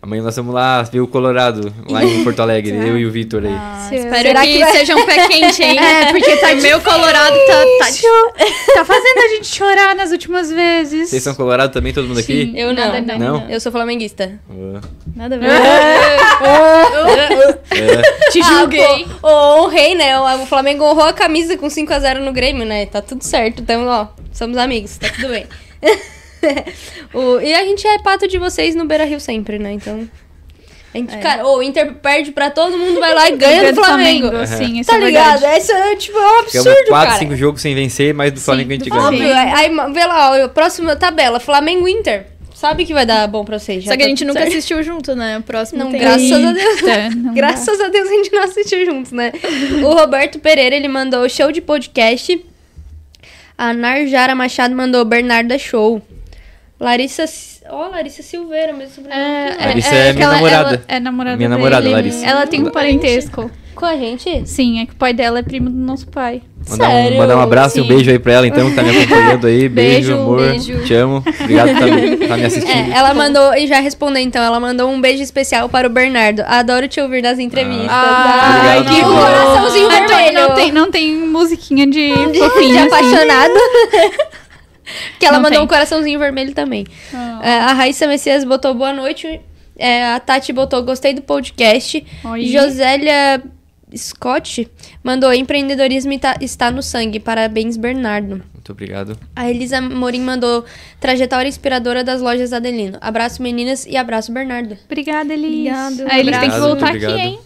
Amanhã nós vamos lá ver o Colorado, lá em Porto Alegre, (laughs) eu e o Vitor aí. Se- Espero Será que, que vai- seja um pé quente, hein? (laughs) É, porque tá meu Colorado tá, tá (laughs) Tá fazendo a gente chorar nas últimas vezes. Vocês são Colorado também, todo mundo aqui? Sim. Eu não. Nada, não. Eu sou flamenguista. Boa. Nada a ver. É, Te julguei. Ah, pô, honrei, né? O o Flamengo honrou a camisa com 5x0 no Grêmio, né? Tá tudo certo. Então, ó, somos amigos, tá tudo bem. (laughs) O- e a gente é pato de vocês no Beira Rio sempre, né? Então. A gente, Cara, o Inter perde pra todo mundo, vai lá e (laughs) ganha do Flamengo. Sim, isso Tá é ligado? verdade. Isso é, tipo, é um Ficamos absurdo, 4, cara. 5 jogos sem vencer, mas do Flamengo a gente do ganha. Óbvio. Aí, aí, vê lá, ó, próxima tabela, Flamengo e Inter. Sabe que vai dar bom pra vocês. já Só que a tá gente nunca certo. assistiu junto, né? O próximo Não, tem. graças a Deus. Não (laughs) Graças a Deus a gente não assistiu juntos, né? O Roberto Pereira, ele mandou show de podcast. A Narjara Machado mandou Bernarda Show. Larissa... Ó, Larissa Silveira, mesmo sobrenome. É, Larissa é, é é que minha ela- namorada. ela é namorada Minha dele. namorada, Larissa. Ela tem um parentesco. Com a gente? Sim, é que o pai dela é primo do nosso pai. Mandar um, Sério? mandar um abraço e um Sim. beijo aí pra ela, então, que tá me acompanhando aí. (laughs) Beijo, Beijo, amor. beijo. Te amo. Obrigado por tá me, (laughs) tá me assistindo. É, ela mandou, e já respondeu então, ela mandou um beijo especial para o Bernardo. Adoro te ouvir nas entrevistas. Ai, Obrigado, que coraçãozinho Ah, vermelho. Não tem, não tem musiquinha de (laughs) de assim. apaixonado. Que ela Não mandou tem. um coraçãozinho vermelho também. Ah. É, a Raíssa Messias botou boa noite. É, a Tati botou gostei do podcast. Oi. Josélia Scott mandou empreendedorismo tá- está no sangue. Parabéns, Bernardo. Muito obrigado. A Elisa Morim mandou trajetória inspiradora das lojas Adelino. Abraço meninas e abraço Bernardo. Obrigada, Elis. Obrigado, A Elis tem que voltar aqui, hein?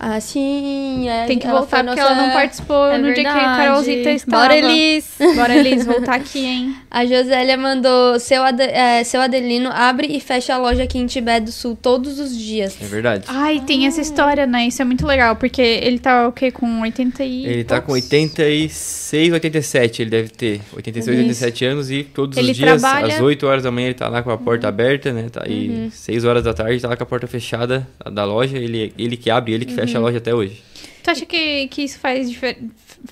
Ah, sim. é, Tem que ela voltar porque nossa- ela não participou É no dia que a verdade. Carolzita estava. Bora, Elis. Bora, Elis, voltar aqui, hein? (laughs) A Josélia mandou seu, Ade- é, seu Adelino abre e fecha a loja aqui em Tibete do Sul todos os dias. É verdade. Ai, tem essa história, né? Isso é muito legal, porque ele tá o quê? Com 80 e. Ele tá com poucos? 86, 87, ele deve ter. 86, Isso. 87 anos e todos Ele os dias, trabalha- às 8 horas da manhã, ele tá lá com a porta aberta, né? Tá, e 6 horas da tarde, tá lá com a porta fechada da loja. Ele, ele que abre, ele que fecha a loja até hoje. Tu acha que, que isso faz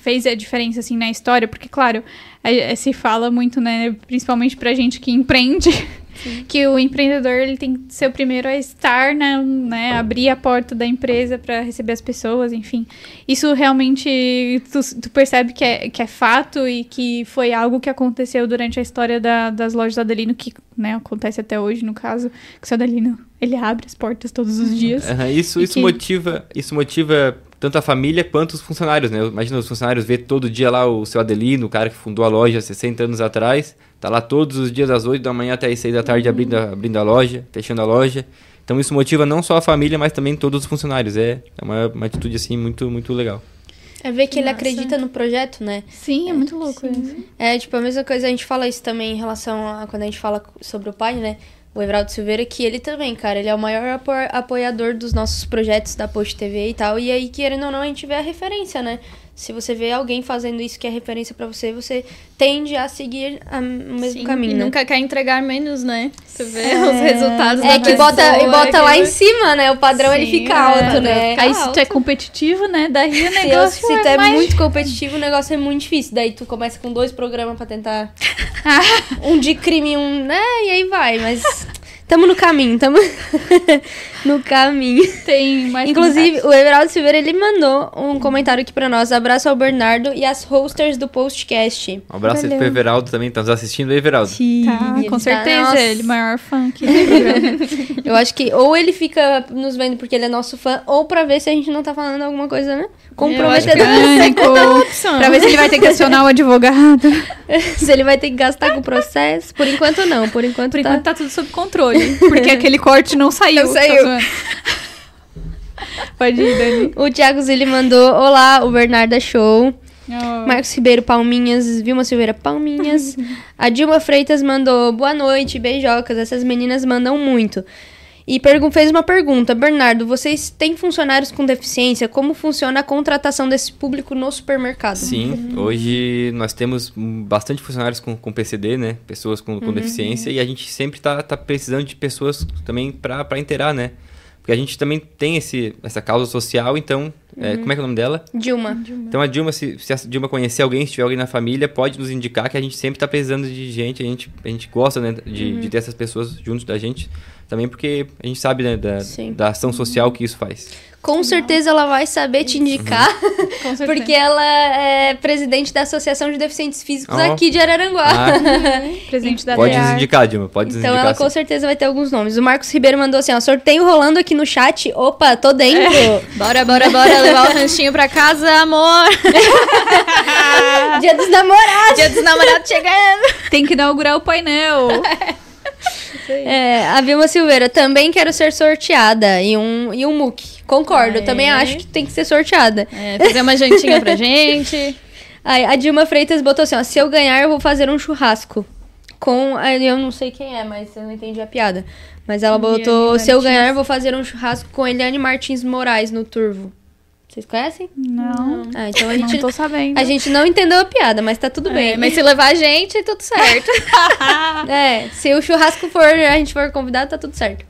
fez a diferença, assim, na história? Porque, claro, é- é- se fala muito, né? Principalmente pra gente que empreende, (laughs) que o empreendedor, ele tem que ser o primeiro a estar, né? né abrir a porta da empresa pra receber as pessoas, enfim. Isso realmente, tu, tu percebe que é, que é fato e que foi algo que aconteceu durante a história da- das lojas do Adelino, que, né, acontece até hoje, no caso, que o seu Adelino, ele abre as portas todos os dias. Aham, isso isso que- motiva isso motiva tanto a família quanto os funcionários, né? Imagina os funcionários ver todo dia lá o seu Adelino, o cara que fundou a loja há 60 anos atrás, tá lá todos os dias às 8 da manhã até às 6 da tarde abrindo, a- abrindo a loja, fechando a loja. Então isso motiva não só a família, mas também todos os funcionários. É, é uma, uma atitude assim muito muito legal. É ver que ele Nossa. acredita no projeto, né? Sim, é muito louco isso. É, tipo, a mesma coisa, a gente fala isso também em relação a quando a gente fala sobre o pai, né? O Everaldo Silveira, que ele também, cara, ele é o maior apo- apoiador dos nossos projetos da Post TV e tal. E aí, querendo ou não, a gente vê a referência, né? Se você vê alguém fazendo isso que é referência pra você, você tende a seguir a- o mesmo Sim, caminho. E né? nunca quer entregar menos, né? Tu vê os resultados É da que bota, e pessoa, bota lá que- em cima, né? O padrão ele Sim, fica é. alto, né? Aí se tu é alto. competitivo, né? Daí o (laughs) Se, negócio se tu é é mais... muito competitivo, o negócio é muito difícil. Daí tu começa com dois programas pra tentar. (laughs) um de crime e um. né? E aí vai. Mas (laughs) Tamo no caminho, tamo (laughs) no caminho. Tem mais Inclusive, o Everaldo Silveira, ele mandou um comentário aqui pra nós. Abraço ao Bernardo e as hosters do postcast. Um abraço aí Valeu. pro Everaldo também, tá nos assistindo Everaldo. Tá, Ele com tá- certeza, nossa. ele, maior fã aqui. (laughs) Eu acho que ou ele fica nos vendo porque ele é nosso fã, ou pra ver se a gente não tá falando alguma coisa, né? Comprometedora. Pânico, (laughs) pra ver se ele vai ter que acionar o advogado. se ele vai ter que gastar com o processo. Por enquanto, não. Por enquanto, Por tá. enquanto tá tudo sob controle, porque (laughs) aquele corte não saiu. Não saiu. tá. Pode ir, Dani. O Thiago Zilli mandou: Olá, o Bernardo é show. Oh. Marcos Ribeiro, palminhas. Vilma Silveira, palminhas. (laughs) A Dilma Freitas mandou: Boa noite, beijocas. Essas meninas mandam muito. E fez uma pergunta: Bernardo, vocês têm funcionários com deficiência? Como funciona a contratação desse público no supermercado? Sim, hoje nós temos bastante funcionários com, com PCD, né? Pessoas com, com deficiência, e a gente sempre tá, tá precisando de pessoas também para inteirar, né? Porque a gente também tem esse, essa causa social, então. é, como é que é o nome dela? Dilma. Então a Dilma, se, se a Dilma conhecer alguém, se tiver alguém na família, pode nos indicar que a gente sempre tá precisando de gente, a gente, a gente gosta né, de, de ter essas pessoas junto da gente, também porque a gente sabe né, da, da ação social que isso faz. Com certeza ela vai saber te indicar, Com (laughs) certeza. porque ela é presidente da Associação de Deficientes Físicos Ó. aqui de Araranguá. Ah, (laughs) Presente da pode nos DEAR. indicar, Dilma, pode Então indicar. ela com sim. certeza vai ter alguns nomes. O Marcos Ribeiro mandou assim, ó, sorteio rolando aqui no chat. Opa, tô dentro. Bora, bora, bora levar o ranchinho pra casa, amor. (laughs) Dia dos namorados. Dia dos namorados chegando. Tem que inaugurar o painel. É, a Vilma Silveira, também quero ser sorteada. E um, e um MOOC. Concordo, Aê. também acho que tem que ser sorteada. É, fazer uma jantinha pra gente. (laughs) A Dilma Freitas botou assim, ó, se eu ganhar eu vou fazer um churrasco. Com, eu não sei quem é, mas eu não entendi a piada. Mas ela botou, Eliane se eu ganhar eu vou fazer um churrasco com Eliane Martins Moraes no Turvo. Vocês conhecem? Não, Ah, então a não gente, tô sabendo. a gente não entendeu a piada, mas tá tudo bem. É, mas se levar a gente, tudo certo. (laughs) É, se o churrasco for, a gente for convidado, tá tudo certo.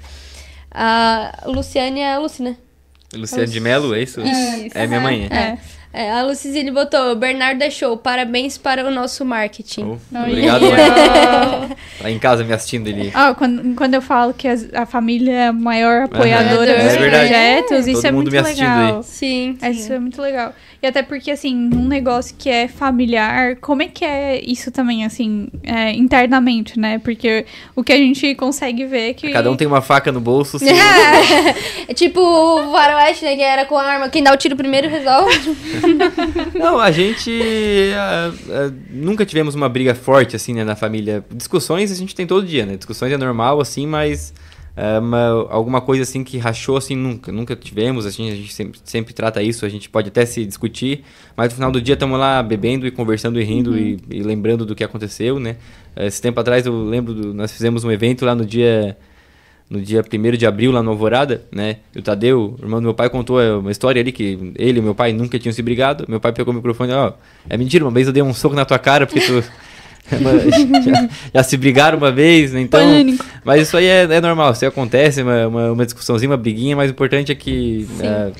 A Luciane é a Luci, né? Luciano de Melo, é isso? Isso. É minha mãe. É. É, a Lucizine botou, Bernardo é show, parabéns para o nosso marketing. Oh, obrigado, (laughs) mãe. (laughs) Tá em casa me assistindo ali. Ah, quando, quando eu falo que a família é a maior apoiadora É dos verdade. projetos, isso Todo é mundo muito legal. aí. Sim. É, Isso é muito legal. E até porque, assim, um negócio que é familiar, como é que é isso também, assim, é, internamente, né? Porque o que a gente consegue ver é que. Cada um tem uma faca no bolso. se- (laughs) É tipo o Faroeste, né, que era com a arma. Quem dá o tiro primeiro resolve. (laughs) Não, a gente ah, ah, nunca tivemos uma briga forte assim, né, na família. Discussões a gente tem todo dia, né? Discussões é normal assim, mas uma- alguma coisa assim que rachou assim nunca, nunca tivemos. Assim, a gente sempre, sempre trata isso. A gente pode até se discutir, mas no final do dia estamos lá bebendo e conversando e rindo e, e lembrando do que aconteceu, né? Esse tempo atrás eu lembro, do, nós fizemos um evento lá no dia no dia 1 de abril, lá no Alvorada, né? O Tadeu, o irmão do meu pai, contou é, uma história ali que ele e meu pai nunca tinham se brigado. Meu pai pegou o microfone e ó, é mentira, uma vez eu dei um soco na tua cara porque tu. (laughs) já, já se brigaram uma vez, né? Então. Pânico. Mas isso aí é, é normal, isso aí acontece, uma, uma, uma discussãozinha, uma briguinha, mas o importante é que é,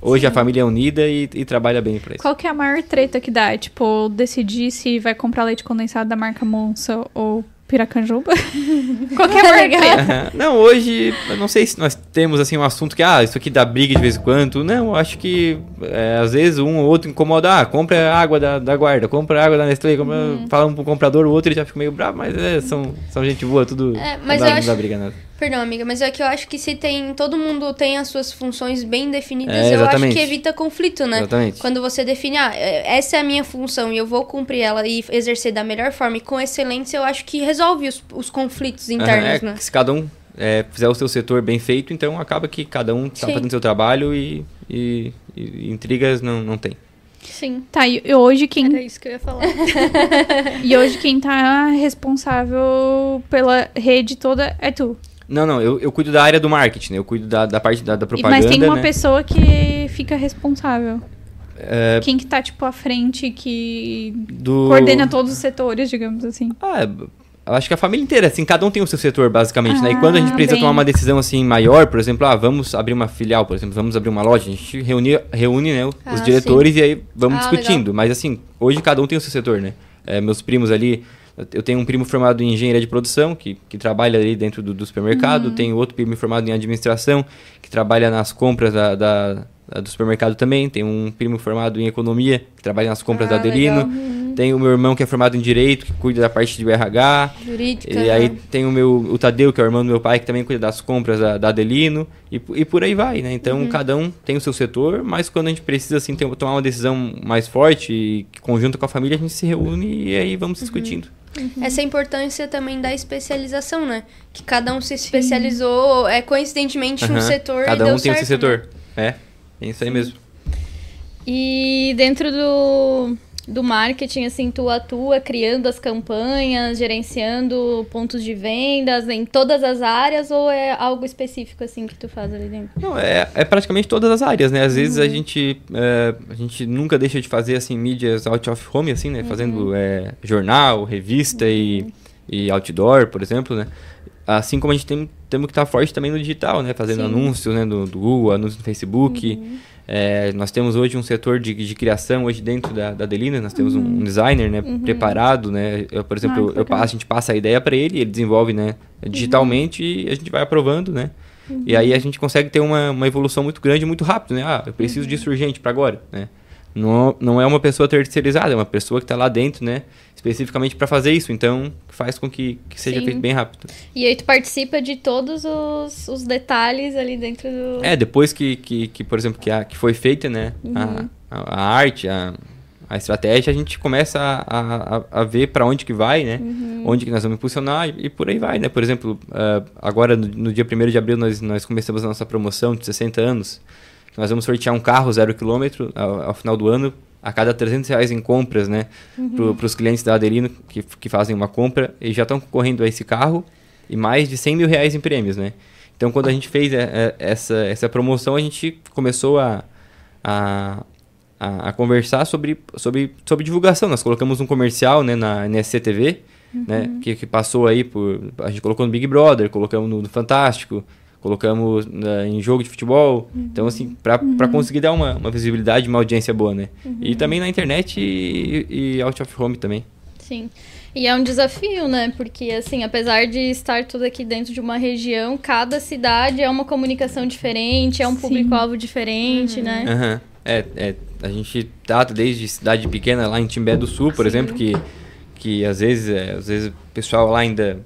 hoje a família é unida e, e trabalha bem pra isso. Qual que é a maior treta que dá? Tipo, decidir se vai comprar leite condensado da marca Monça ou Piracanjuba? (laughs) Qual que é a maior treta? Aham. Não, hoje, eu não sei se nós temos assim um assunto que, ah, isso aqui dá briga de vez em quando. Não, eu acho que é, às vezes um ou outro incomoda. Ah, compra água da, da guarda, compra água da Nestlé, compra, fala um pro comprador, o outro ele já fica meio bravo, mas é, são, são gente boa, tudo. É, mas não, dá, eu não acho- dá briga nada. Perdão, amiga, mas é que eu acho que se tem. Todo mundo tem as suas funções bem definidas, É, eu acho que evita conflito, né? Exatamente. Quando você define, ah, é- essa é a minha função e eu vou cumprir ela e exercer da melhor forma e com excelência, eu acho que resolve os, os conflitos internos, Aham, é, né? que Se cada um é, fizer o seu setor bem feito, então acaba que cada um tá Sim. fazendo seu trabalho e, e- e intrigas não, não tem. Sim. Tá, e hoje quem, Era isso que eu ia falar. (laughs) e hoje quem tá responsável pela rede toda é tu. Não, não, eu, eu cuido da área do marketing, né? Eu cuido da, da parte da, da propaganda, Mas tem uma né? pessoa que fica responsável. É, Quem que tá, tipo, à frente, que do... coordena todos os setores, digamos assim. Ah, eu acho que a família inteira, assim, cada um tem o seu setor, basicamente, né? E quando a gente Ah, precisa bem. tomar uma decisão, assim, maior, por exemplo, ah, vamos abrir uma filial, por exemplo, vamos abrir uma loja, a gente reúne, reúne né, os Ah, diretores e aí vamos Ah, discutindo. Mas, assim, hoje cada um tem o seu setor, né? É, meus primos ali eu tenho um primo formado em engenharia de produção, que, que trabalha ali dentro do, do supermercado. Tenho outro primo formado em administração, que trabalha nas compras da, da, da- do supermercado também. Tenho um primo formado em economia, que trabalha nas compras Ah, da Adelino. legal. Tenho o meu irmão que é formado em direito, que cuida da parte de RH. Jurídica. E aí né? tem o meu o Tadeu, que é o irmão do meu pai, que também cuida das compras da, da Adelino, e, e por aí vai, né? Então Uhum. cada um tem o seu setor, mas quando a gente precisa assim ter- tomar uma decisão mais forte e conjunto com a família, a gente se reúne e aí vamos discutindo. Essa importância também da especialização, né? Que cada um se especializou, é coincidentemente, um Aham. setor Cada e um deu tem o certo, seu né? setor. É, é isso aí mesmo. E dentro do, do marketing, assim, tu atua criando as campanhas, gerenciando pontos de vendas em todas as áreas ou é algo específico, assim, que tu faz ali dentro? Não, é, é praticamente todas as áreas, né? Às vezes Uhum. a gente é, a gente nunca deixa de fazer assim mídias out of home, assim, né? Uhum. Fazendo é, jornal, revista e, e outdoor, por exemplo, né? Assim como a gente tem temos que estar forte também no digital, né? Fazendo Sim. anúncios, né? Do, do Google, anúncios no Facebook. Uhum. É, nós temos hoje um setor de, de criação hoje dentro da, da Delina, nós temos um, Uhum. um designer, né? Preparado, né? Eu, por exemplo, Ah, eu, eu a gente passa a ideia para ele, ele desenvolve, né? Digitalmente e a gente vai aprovando, né? E aí a gente consegue ter uma, uma evolução muito grande, muito rápido, né? Ah, eu preciso disso urgente para agora, né? Não, não é uma pessoa terceirizada, é uma pessoa que está lá dentro, né? Especificamente para fazer isso, então faz com que, que seja Sim. feito bem rápido. E aí tu participa de todos os, os detalhes ali dentro do... É, depois que, que, que por exemplo, que, a, que foi feita, né? A, a, a arte, a, a estratégia, a gente começa a, a, a ver para onde que vai, né? Onde que nós vamos impulsionar e, e por aí vai, né? Por exemplo, ah, agora no, no dia 1 de abril nós, nós começamos a nossa promoção de 60 anos. Nós vamos sortear um carro zero quilômetro ao, ao final do ano, a cada 300 reais em compras, né? Para os clientes da Adelino que, que fazem uma compra e já estão concorrendo a esse carro e mais de 100 mil reais em prêmios, né? Então, quando a gente fez é, é, essa, essa promoção, a gente começou a, a, a, a conversar sobre, sobre, sobre divulgação. Nós colocamos um comercial né, na NSC TV, né, que, que passou aí por... A gente colocou no Big Brother, colocamos no, no Fantástico, colocamos né, em jogo de futebol. Então, assim, para conseguir dar uma, uma visibilidade, uma audiência boa, né? E também na internet e, e out of home também. Sim. E é um desafio, né? Porque, assim, apesar de estar tudo aqui dentro de uma região, cada cidade é uma comunicação diferente, é um público-alvo diferente, né? Aham. É, é, a gente trata desde cidade pequena lá em Timbé do Sul, por Sim. exemplo, que, que às vezes é, às vezes o pessoal lá ainda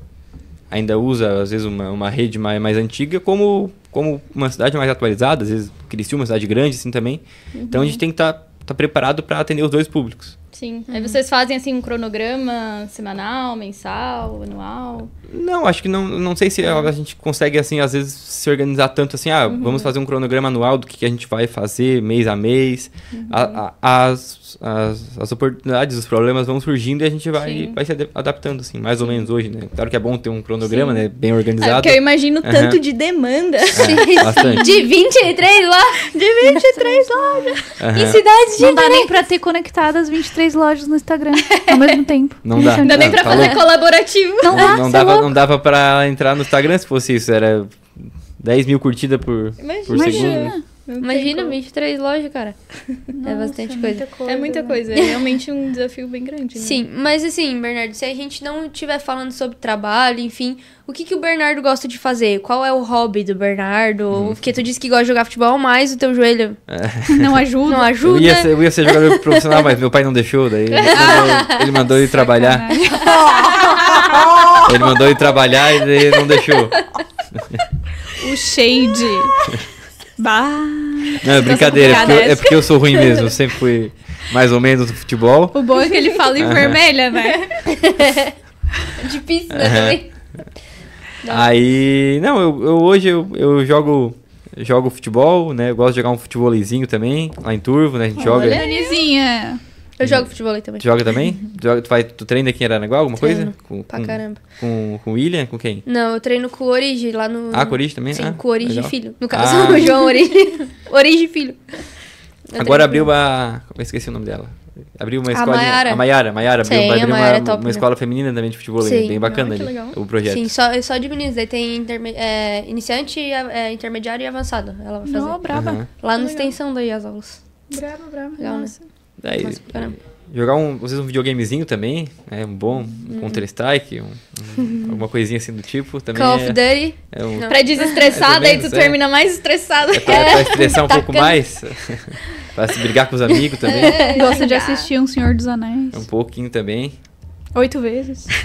ainda usa às vezes uma, uma rede mais, mais antiga como como uma cidade mais atualizada, às vezes Criciúma, uma cidade grande assim também. Então a gente tem que estar tá, preparado para atender os dois públicos. Sim. Aí vocês fazem, assim, um cronograma semanal, mensal, anual? Não, acho que não, não sei se a gente consegue, assim, às vezes se organizar tanto assim, ah, vamos fazer um cronograma anual do que, que a gente vai fazer mês a mês. A- a- as, as, as oportunidades, os problemas vão surgindo e a gente vai, Sim. vai se adap- adaptando, assim, mais ou menos hoje, né? Claro que é bom ter um cronograma, Sim. né? Bem É, organizado. porque eu imagino Aham. tanto de demanda. É, bastante. De 23 lá, De 23 lojas. Em cidades Não dá nem pra ter conectadas 23 lojas no Instagram ao mesmo (laughs) tempo. Não dá. Não dá nem Não, pra tá fazer colaborativo. Não É, dá, não, é dava, não dava pra entrar no Instagram se fosse isso, era 10 mil curtidas por, por Imagina. segundo. né? Não Imagina, como. 23 lojas, cara. é bastante coisa. É muita coisa, é realmente um desafio bem grande. né? Sim, mas assim, Bernardo, se a gente não estiver falando sobre trabalho, enfim, o que, que o Bernardo gosta de fazer? Qual é o hobby do Bernardo? Hum. Porque tu disse que gosta de jogar futebol, mas o teu joelho Não ajuda. não Eu ajuda. ia, ser, eu ia ser jogador profissional, mas meu pai não deixou, daí ele mandou, (laughs) ele mandou ir trabalhar. Ele mandou ir trabalhar e daí não deixou. O shade. (laughs) bah. Não, é brincadeira, é porque, eu, nessa. é porque eu sou ruim mesmo. Eu sempre fui mais ou menos no futebol. O bom é que ele fala em vermelha, né? (laughs) Difícil, né, também? Aí, não, eu, eu- hoje eu, eu jogo jogo futebol, né? Eu gosto de jogar um futebolzinho também, lá em Turvo, né? A gente joga. Olha. Eu jogo futebol aí também. Tu joga também? Tu, joga, tu, faz, tu treina aqui em Aranaguá, alguma coisa? Treino, Com, Pra com, caramba. com, com o William? Com quem? Não, eu treino com o Origi lá no. Ah, com o Origi também? Sim, Ah, com o Origi legal. Filho. No caso, Ah. (laughs) o João Origi. Origi Filho. Eu Agora abriu a. Eu esqueci o nome dela. Abriu uma A escola. Maiara. A Maiara. Maiara abriu, Sim, vai a abrir Maiara é uma, top, uma né? escola feminina também de futebol. Sim. Bem bacana Ah, que ali. legal. O projeto. Sim, só, só de meninos. Daí tem interme- é, iniciante, é, intermediário e avançado. Ela vai fazer. Não, braba. Aham. Lá na Legal. extensão daí as aulas. Braba, braba. Legal, né? Nossa. Daí, caramba. jogar um, às vezes um videogamezinho também, é um bom um Counter-Strike, um, um, alguma coisinha assim do tipo. Também Call of é, Duty. é um, Pra desestressar, ou daí tu é. termina mais estressado. é pra, pra (laughs) estressar um pouco Tacando. mais, (laughs) pra se brigar com os amigos também, Gosta de assistir Um Senhor dos Anéis. um pouquinho também. Oito vezes. (laughs)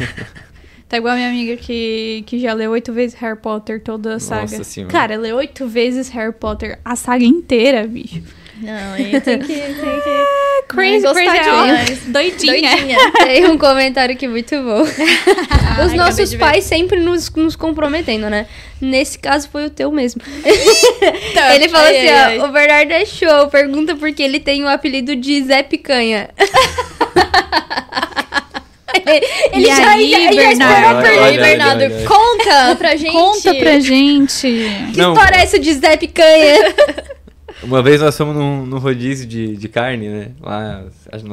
Tá igual a minha amiga que, que já leu oito vezes Harry Potter, toda a saga. Nossa senhora. Cara, leu oito vezes Harry Potter, a saga inteira, bicho. Não, aí tem que. Tem que... Crazy, Gostar crazy demais. ela. Doidinha. Doidinha. Tem um comentário aqui muito bom. (laughs) Os acabei nossos pais sempre nos, nos comprometendo, né? Nesse caso foi o teu mesmo. Tá. (laughs) ele falou Ai, assim, ai, ó, ai. o Bernardo é show, pergunta por que ele tem o apelido de Zé Picanha. (laughs) ele E já, aí, já, já Bernardo? Olha, olha, Bernardo, olha, olha. conta pra gente. Conta pra gente. Que Não. história é essa de Zé Picanha? Uma vez nós fomos num, num rodízio de, de carne, né? Lá,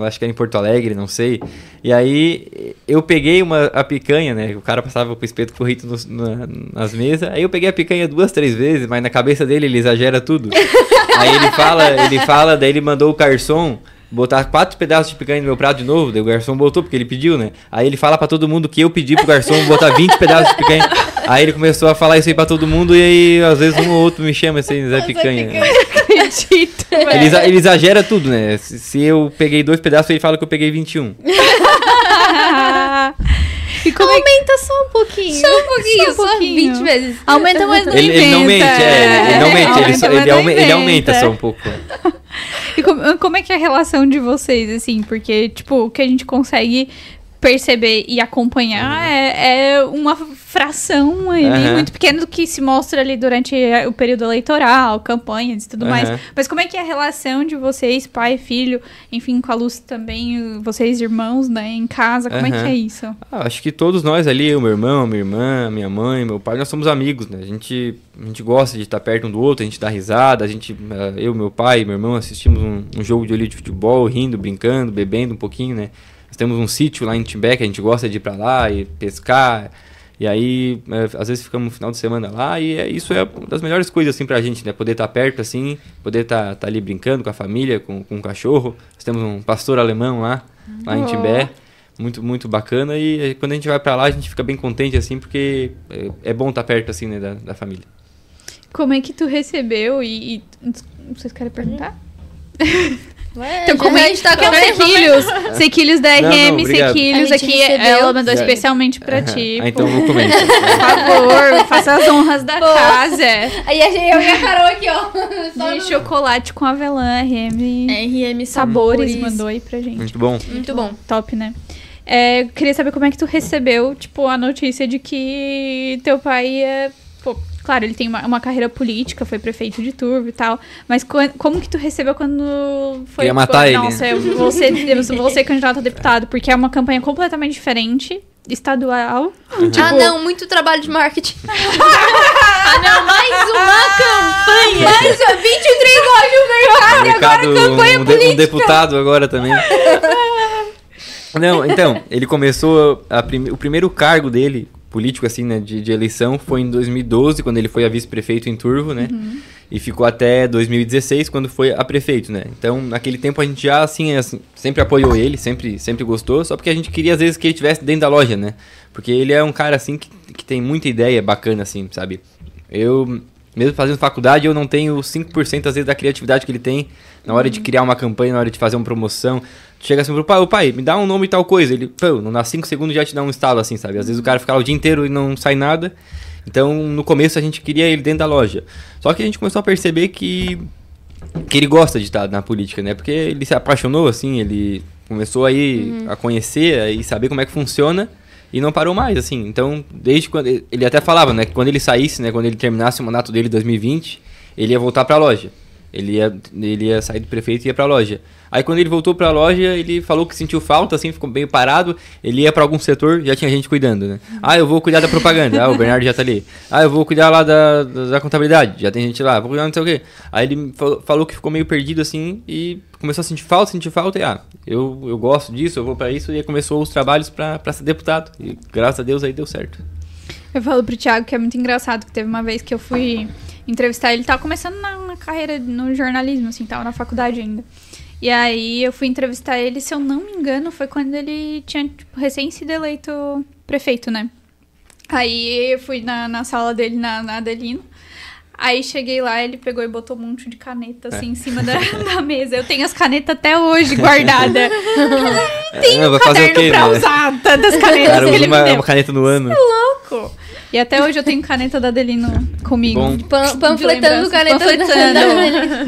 acho, que era em Porto Alegre, não sei. E aí eu peguei uma, a picanha, né? O cara passava com o espeto corrido nos- na- nas mesas. Aí eu peguei a picanha duas, três vezes, mas na cabeça dele ele exagera tudo. (laughs) aí ele fala, ele fala, daí ele mandou o garçom botar quatro pedaços de picanha no meu prato de novo. Daí o garçom botou, porque ele pediu, né? Aí ele fala pra todo mundo que eu pedi pro garçom botar 20 pedaços de picanha. Aí ele começou a falar isso aí pra todo mundo, e aí às vezes um ou outro me chama assim, Zé Picanha. Acredito, Ele, exa- ele exagera tudo, né? Se, se eu peguei dois pedaços, ele fala que eu peguei 21. (laughs) é. Aumenta só um pouquinho. Só um pouquinho, Só um só, pouquinho. 20 vezes. Aumenta, mas não Ele, ele não mente, inventa. é, ele não mente, ele, só- Aumenta, ele, não aume- ele aumenta inventa. só um pouco. E como, como é que é a relação de vocês, assim? Porque, tipo, o que a gente consegue perceber e acompanhar é, é uma fração ali, Aham. muito pequena do que se mostra ali durante o período eleitoral, campanhas e tudo mais. Aham. Mas como é que é a relação de vocês, pai, filho, enfim, com a Lúcia também, vocês irmãos, né, em casa, como é que é isso? Ah, acho que todos nós ali, o meu irmão, minha irmã, minha mãe, meu pai, nós somos amigos, né? A gente, a gente gosta de estar perto um do outro, a gente dá risada, a gente, eh, eu, meu pai e meu irmão assistimos um, um jogo de olho de futebol, rindo, brincando, bebendo um pouquinho, né? Nós temos um sítio lá em Timbé que a gente gosta de ir pra lá e pescar. E aí, eh, às vezes ficamos no final de semana lá e é- isso é uma das melhores coisas assim pra gente, né? Poder estar perto assim, poder estar ali brincando com a família, com, com o cachorro. Nós temos um pastor alemão lá, lá em. Timbé muito muito bacana e eh, quando a gente vai pra lá a gente fica bem contente assim porque é, é bom estar perto assim né da, da família Como é que tu recebeu e... e vocês querem perguntar? Ué, Então, como a é gente tá é conversando. Sequilhos? (laughs) Sequilhos da não, RM. Sequilhos A aqui, recebeu. ela mandou especialmente pra ti. ah, então eu vou comer Por favor, faça as honras da Pô. casa. Aí a gente, eu e a Carol aqui, ó. (laughs) De no- chocolate com avelã, RM. RM Sabores mandou aí pra gente. muito bom Muito bom. Top, né? É, eu queria saber como é que tu recebeu, tipo, a notícia de que teu pai é. Claro, ele tem uma, uma carreira política, foi prefeito de Turvo e tal. Mas co- como que tu recebeu quando foi. Queria matar ele. Nossa, eu vou ser, eu vou ser candidato a deputado, porque é uma campanha completamente diferente, estadual. Tipo, ah, não, muito trabalho de marketing. (laughs) Ah, não, mais uma campanha! Mas ó, 23 lojas no mercado e agora Mercado, campanha um, de- política. um deputado agora também (laughs) não então ele começou a prime- o primeiro cargo dele político assim né de, de eleição foi em 2012 quando ele foi a vice-prefeito em Turvo né? E ficou até 2016 quando foi a prefeito né? Então naquele tempo a gente já assim, assim, sempre apoiou ele sempre sempre gostou só porque a gente queria às vezes que ele estivesse dentro da loja né? Porque ele é um cara assim que, que tem muita ideia bacana assim sabe? Eu mesmo fazendo faculdade eu não tenho 5% às vezes da criatividade que ele tem na hora de criar uma campanha na hora de fazer uma promoção chega assim pro pai, ô pai, me dá um nome e tal coisa. Ele, pô, não dá 5 segundos já te dá um estalo assim, sabe? Às vezes o cara fica lá o dia inteiro e não sai nada. Então, no começo a gente queria ele dentro da loja. Só que a gente começou a perceber que que ele gosta de estar na política, né? Porque ele se apaixonou assim, ele começou aí a conhecer e saber como é que funciona e não parou mais, assim. Então, desde quando ele até falava, né, que quando ele saísse, né, quando ele terminasse o mandato dele em 2020, ele ia voltar para a loja. Ele ia, ele ia sair do prefeito e ia pra loja. Aí quando ele voltou pra loja, ele falou que sentiu falta, assim, ficou meio parado. Ele ia pra algum setor, já tinha gente cuidando, né? Ah, eu vou cuidar da propaganda. Ah, o Bernardo já tá ali. Ah, eu vou cuidar lá da, da, da contabilidade. Já tem gente lá. Vou cuidar não sei o quê. Aí ele falou, que ficou meio perdido, assim, e começou a sentir falta, sentir falta. E, ah, eu, eu gosto disso, eu vou pra isso. E aí começou os trabalhos pra, pra ser deputado. E graças a Deus aí deu certo. Eu falo pro Thiago que é muito engraçado, que teve uma vez que eu fui entrevistar ele, tava começando na, na carreira no jornalismo, assim, tava na faculdade ainda. E aí eu fui entrevistar ele, se eu não me engano, foi quando ele tinha tipo, recém sido eleito prefeito, né? Aí eu fui na, na sala dele, na, na Adelino. Aí cheguei lá, ele pegou e botou um monte de caneta assim em cima da, (laughs) da mesa. Eu tenho as canetas até hoje guardadas. Tem (laughs) É, um fazer o caderno quê, pra né? usar tá, das canetas Cara, que ele uma, me deu. uma caneta no ano. louco. E até hoje eu tenho caneta da Adelino comigo. Bom. Pan- panfletando caneta Panfletando.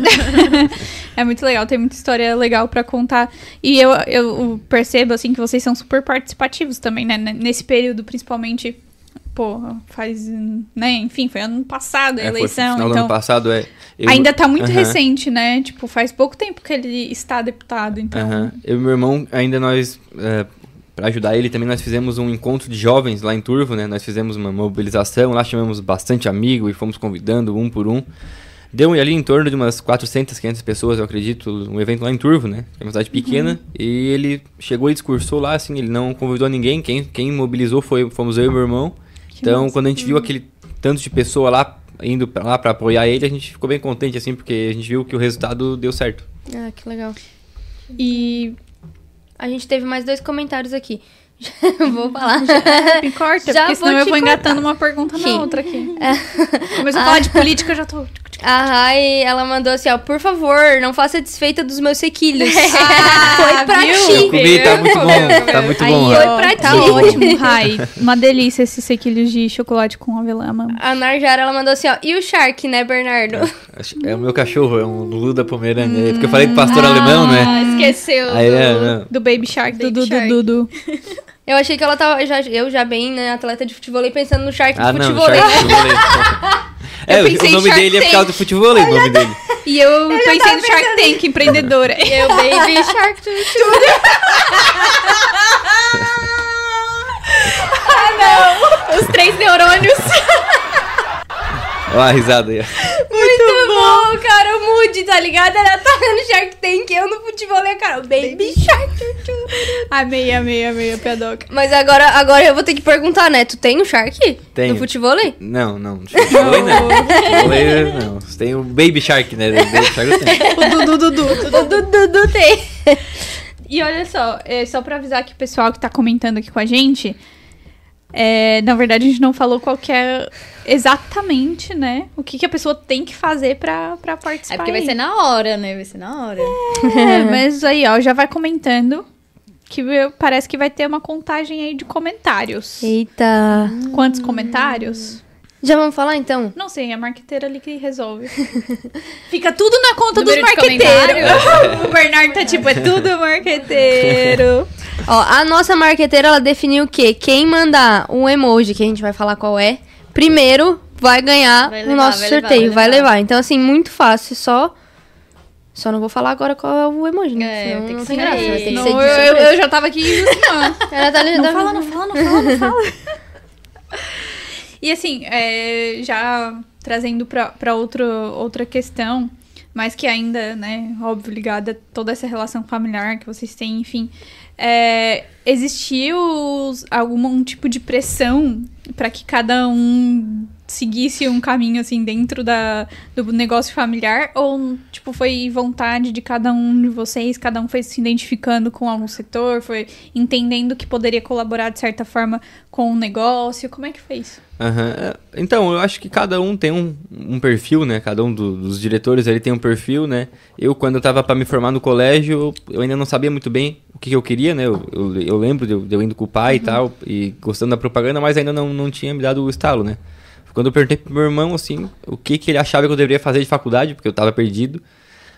(laughs) é muito legal, tem muita história legal pra contar. E eu, eu percebo, assim, que vocês são super participativos também, né? Nesse período, principalmente, pô, faz, né? Enfim, foi ano passado a É, foi eleição, do então... ano passado, é. Eu- Ainda tá muito recente, né? Tipo, faz pouco tempo que ele está deputado, então... Eu e meu irmão, ainda nós, é, para ajudar ele também, nós fizemos um encontro de jovens lá em Turvo, né? Nós fizemos uma mobilização, lá chamamos bastante amigo e fomos convidando um por um. Deu ali em torno de umas 400, 500 pessoas, eu acredito, um evento lá em Turvo, né? Que é uma cidade pequena. E ele chegou e discursou lá, assim, ele não convidou ninguém. Quem, quem mobilizou foi, fomos eu e meu irmão. então, massa. quando a gente viu aquele tanto de pessoa lá, indo pra lá pra apoiar ele, a gente ficou bem contente, assim, porque a gente viu que o resultado deu certo. Ah, que legal. E... A gente teve mais dois comentários aqui. (laughs) (laughs) Vou falar. Me corta, Já porque senão eu vou cortar. engatando uma pergunta na Sim. outra aqui. Começou a falar de (laughs) política, eu já tô... A Rai, ela mandou assim, ó, por favor, não faça desfeita dos meus sequilhos. (laughs) Ah, Foi pra viu? ti. Comi, tá muito bom, tá muito Aí, bom. Foi ó, pra tá ti. ótimo, Rai. Uma delícia esses sequilhos de chocolate com avelã, mano. A Narjara, ela mandou assim, ó, e o Shark, né, Bernardo? É o meu cachorro, é um Lulu da Pomerânia. É porque eu falei do pastor alemão, né? Ah, esqueceu Aí, do... é. Do Baby Shark, Baby do. Dudu. (laughs) Eu achei que ela tava, já, eu já bem, né, atleta de futebol, pensando no Shark Ah, do não, futebol. Shark (laughs) Futebolê. É, Eu o pensei em nome Shark dele é por causa do futebol, o nome dele. (laughs) E eu, pensei no Shark Tank, empreendedora. (laughs) Eu, Baby Shark. tu, tu. Os três neurônios. Olha a risada aí. ó. Muito bom, cara, o Moody, tá ligado? Ela tá no Shark Tank, eu no futebol, né, cara? O Baby Shark. Amei, amei, amei a piadoca. Mas agora, agora eu vou ter que perguntar, né? Tu tem o Shark? Tenho. Do futebol? Não, não. Não. (laughs) Futebolê não. Você tem o Baby Shark, né? Baby Shark eu tenho. O Dudu Dudu. (laughs) O Dudu tem. E olha só, é só pra avisar que o pessoal que tá comentando aqui com a gente, é, na verdade a gente não falou qual que é exatamente, né, o que, que a pessoa tem que fazer pra, pra participar. É porque vai aí. ser na hora, né? Vai ser na hora. É, (laughs) mas aí, ó, já vai comentando que parece que vai ter uma contagem aí de comentários. Eita. Quantos comentários? Já vamos falar então? Não sei, a marqueteira ali que resolve. (laughs) Fica tudo na conta Número dos marqueteiros. (laughs) o Bernardo tá tipo, é tudo marqueteiro. (laughs) Ó, a nossa marqueteira, ela definiu o quê? Quem mandar um emoji, que a gente vai falar qual é, primeiro vai ganhar Vai o levar, nosso vai levar, sorteio. vai vai levar. levar. Então, assim, muito fácil, só... Só não vou falar agora qual é o emoji, né? É, tem que não tem graça. Vai ter que Não, ser eu, eu, já tava aqui assim, ó. Ela tá ali- Não tá- fala, não fala, não fala, não fala. E assim, é, já trazendo outro, outra questão, mas que ainda, né, óbvio, ligada a toda essa relação familiar que vocês têm, enfim. É, existiu algum tipo de pressão para que cada um seguisse um caminho assim dentro da, do negócio familiar ou tipo foi vontade de cada um de vocês cada um foi se identificando com algum setor foi entendendo que poderia colaborar de certa forma com o negócio como é que foi isso. É, Então, eu acho que cada um tem um, um perfil, né? Cada um do- dos diretores ele tem um perfil, né? Eu, quando eu tava para me formar no colégio, eu, ainda não sabia muito bem o que, que eu queria, né? Eu, eu, eu lembro de eu, de eu indo com o pai e tal, e gostando da propaganda, mas ainda não, não tinha me dado o estalo, né? Quando eu perguntei pro meu irmão, assim, o que, que ele achava que eu deveria fazer de faculdade, porque eu tava perdido.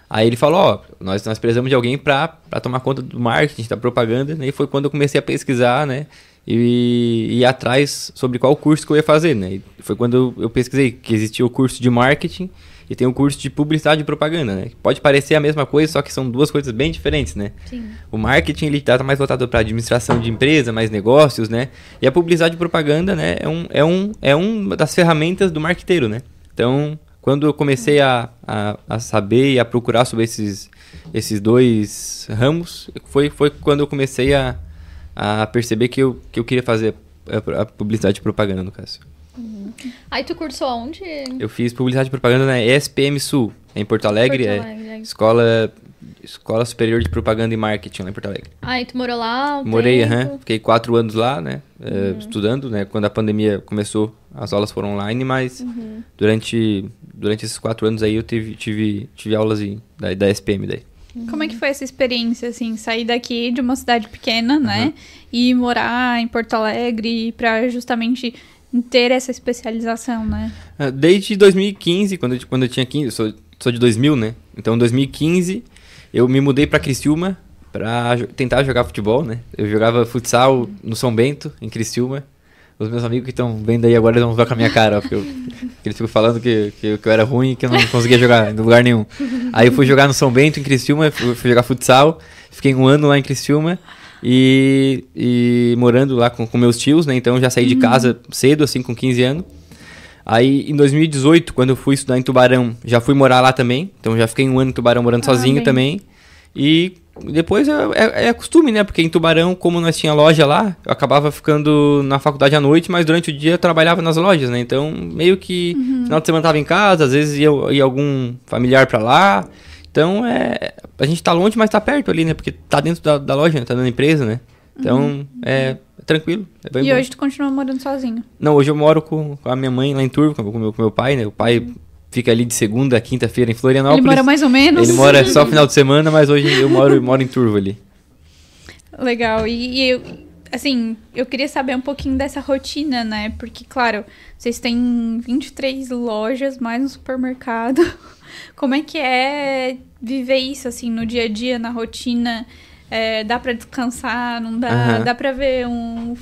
Aí ele falou, ó, nós, nós precisamos de alguém pra tomar conta do marketing, da propaganda, né? E foi quando eu comecei a pesquisar, né? E e ir atrás sobre qual curso que eu ia fazer, né? E foi quando eu pesquisei que existia o curso de marketing e tem o curso de publicidade e propaganda, né? Pode parecer a mesma coisa, só que são duas coisas bem diferentes, né? Sim. O marketing ele tá mais voltado para administração de empresa, mais negócios, né? E a publicidade e propaganda, né, é um é um é uma das ferramentas do marqueteiro, né? Então, quando eu comecei a, a, a saber e a procurar sobre esses esses dois ramos, foi foi quando eu comecei a, a perceber que eu, que eu queria fazer a publicidade e propaganda, no caso. Aí tu cursou aonde? Eu fiz publicidade e propaganda na ESPM Sul, em Porto Alegre, Porto é Alegre. escola Escola Superior de Propaganda e Marketing lá em Porto Alegre. Ah, e tu morou lá? Um Morei, aham. Fiquei quatro anos lá, né? eh, estudando, né? Quando a pandemia começou, as aulas foram online, mas durante, durante esses quatro anos aí eu tive, tive, tive aulas em, da, da SPM daí. Como é que foi essa experiência, assim, sair daqui de uma cidade pequena, né? E morar em Porto Alegre pra justamente ter essa especialização, né? Ah, Desde 2015, quando eu, quando eu tinha 15, eu sou, sou de 2000, né? Então, em 2015, eu me mudei pra Criciúma jo- tentar jogar futebol, né? Eu jogava futsal no São Bento, em Criciúma. Os meus amigos que estão vendo aí agora vão ver com a minha cara, ó, porque eu, (laughs) que eles ficam falando que, que, que eu era ruim que eu não conseguia jogar em lugar nenhum. Aí eu fui jogar no São Bento, em Criciúma, fui, fui jogar futsal, fiquei um ano lá em Criciúma e, e morando lá com, com meus tios, né? Então eu já saí de casa cedo, assim, com 15 anos. Aí, em 2018, quando eu fui estudar em Tubarão, já fui morar lá também. Então, já fiquei um ano em Tubarão morando Ah, sozinho bem. também. E depois é, é, é costume, né? Porque em Tubarão, como nós tinha loja lá, eu acabava ficando na faculdade à noite, mas durante o dia eu trabalhava nas lojas, né? Então, meio que Uhum. final de semana tava em casa, às vezes ia, ia algum familiar pra lá. Então, é, a gente tá longe, mas tá perto ali, né? Porque tá dentro da, da loja, né? tá na empresa, né? Então, é, é tranquilo. É Uhum. e hoje tu continua morando sozinho. Não, hoje eu moro com, com a minha mãe lá em Turvo, com o meu, com meu pai, né? O pai fica ali de segunda a quinta-feira em Florianópolis. Ele mora mais ou menos. Ele mora só final de semana, mas hoje eu moro, eu moro em Turvo ali. Legal. E, e eu, assim, eu queria saber um pouquinho dessa rotina, né? Porque, claro, vocês têm 23 lojas, mais um supermercado. (laughs) Como é que é viver isso, assim, no dia a dia, na rotina? É, dá pra descansar, não dá? Dá pra ver um,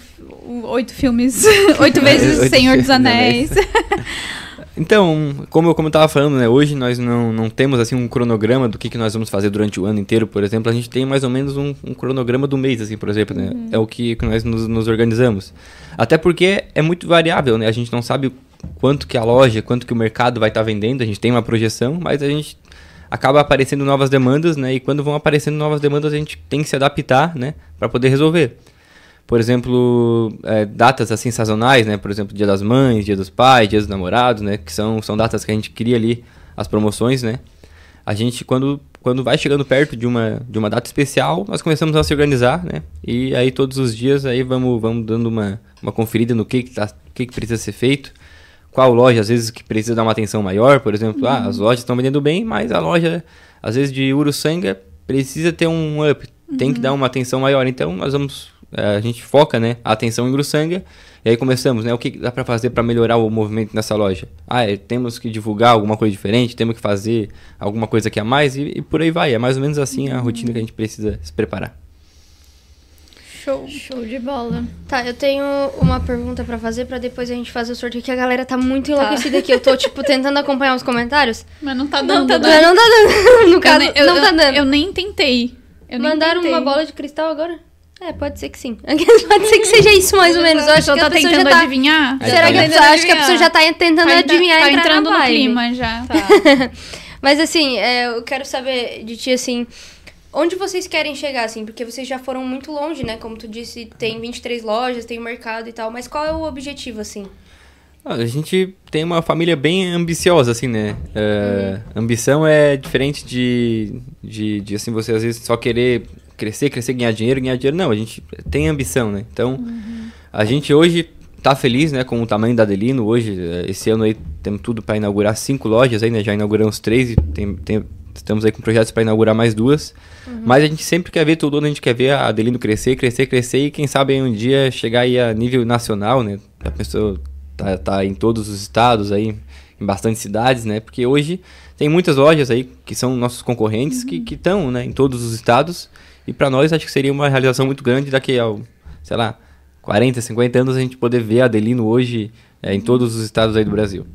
um- oito filmes, (laughs) oito (laughs) vezes Oito Senhor dos Anéis. (laughs) Então, como eu, como eu tava falando, né? Hoje nós não, não temos, assim, um cronograma do que, que nós vamos fazer durante o ano inteiro, por exemplo. A gente tem mais ou menos um, um cronograma do mês, assim, por exemplo, né? É o que, que nós nos, nos organizamos. Até porque é muito variável, né? A gente não sabe quanto que a loja, quanto que o mercado vai estar vendendo. A gente tem uma projeção, mas a gente acaba aparecendo novas demandas, né? E quando vão aparecendo novas demandas, a gente tem que se adaptar, né? Para poder resolver. Por exemplo, é, datas assim sazonais, né? Por exemplo, Dia das Mães, Dia dos Pais, Dia dos Namorados, né? Que são, são datas que a gente cria ali as promoções, né? A gente, quando, quando vai chegando perto de uma, de uma data especial, nós começamos a se organizar, né? E aí todos os dias aí vamos, vamos dando uma, uma conferida no que, que, tá, que, que precisa ser feito. Qual loja, às vezes, que precisa dar uma atenção maior, por exemplo, ah, as lojas estão vendendo bem, mas a loja, às vezes, de Uruçanga precisa ter um up, tem que dar uma atenção maior. Então, nós vamos, eh, a gente foca, né, a atenção em Uruçanga, e aí começamos, né, o que que dá para fazer para melhorar o movimento nessa loja? Ah, é, temos que divulgar alguma coisa diferente, temos que fazer alguma coisa aqui a mais, e, e por aí vai. É mais ou menos assim a rotina que a gente precisa se preparar. Show. Show de bola. Tá, eu tenho uma pergunta pra fazer pra depois a gente fazer o sorteio, que a galera tá muito enlouquecida aqui. Eu tô, tipo, tentando acompanhar os comentários. Mas não tá Não dando. tá né? Não, não tá dando. (laughs) No Eu caso, nem- eu- não tá eu- dando. Eu nem tentei. Eu nem Mandaram tentei. uma bola de cristal agora? É, pode ser que sim. (laughs) pode ser que seja isso, mais ou menos. Eu acho Só que tá a pessoa já tentando tá... adivinhar? Será tá que a pessoa, acho que a pessoa já tá tentando Tá, adivinhar tá e entrar entrando na no clima já. (laughs) Mas assim, é, eu quero saber de ti, assim, onde vocês querem chegar, assim? Porque vocês já foram muito longe, né? Como tu disse, tem 23 lojas, tem o mercado e tal. Mas qual é o objetivo, assim? Ah, A gente tem uma família bem ambiciosa, assim, né? É, Ambição é diferente de, de, de, assim, você às vezes só querer crescer, crescer, ganhar dinheiro, ganhar dinheiro. Não, a gente tem ambição, né? Então, a gente hoje tá feliz, né, com o tamanho da Adelino. Hoje, eh, esse ano aí, temos tudo para inaugurar cinco lojas aí, né? Já inauguramos três e tem, tem- estamos aí com projetos para inaugurar mais duas. Mas a gente sempre quer ver todo ano, a gente quer ver a Adelino crescer, crescer, crescer e quem sabe um dia chegar aí a nível nacional, né? A pessoa tá, tá em todos os estados aí, em bastante cidades, né? Porque hoje tem muitas lojas aí que são nossos concorrentes que que estão, né, em todos os estados. E para nós acho que seria uma realização muito grande daqui a, sei lá, 40, 50 anos a gente poder ver a Adelino hoje é, em todos os estados aí do Brasil.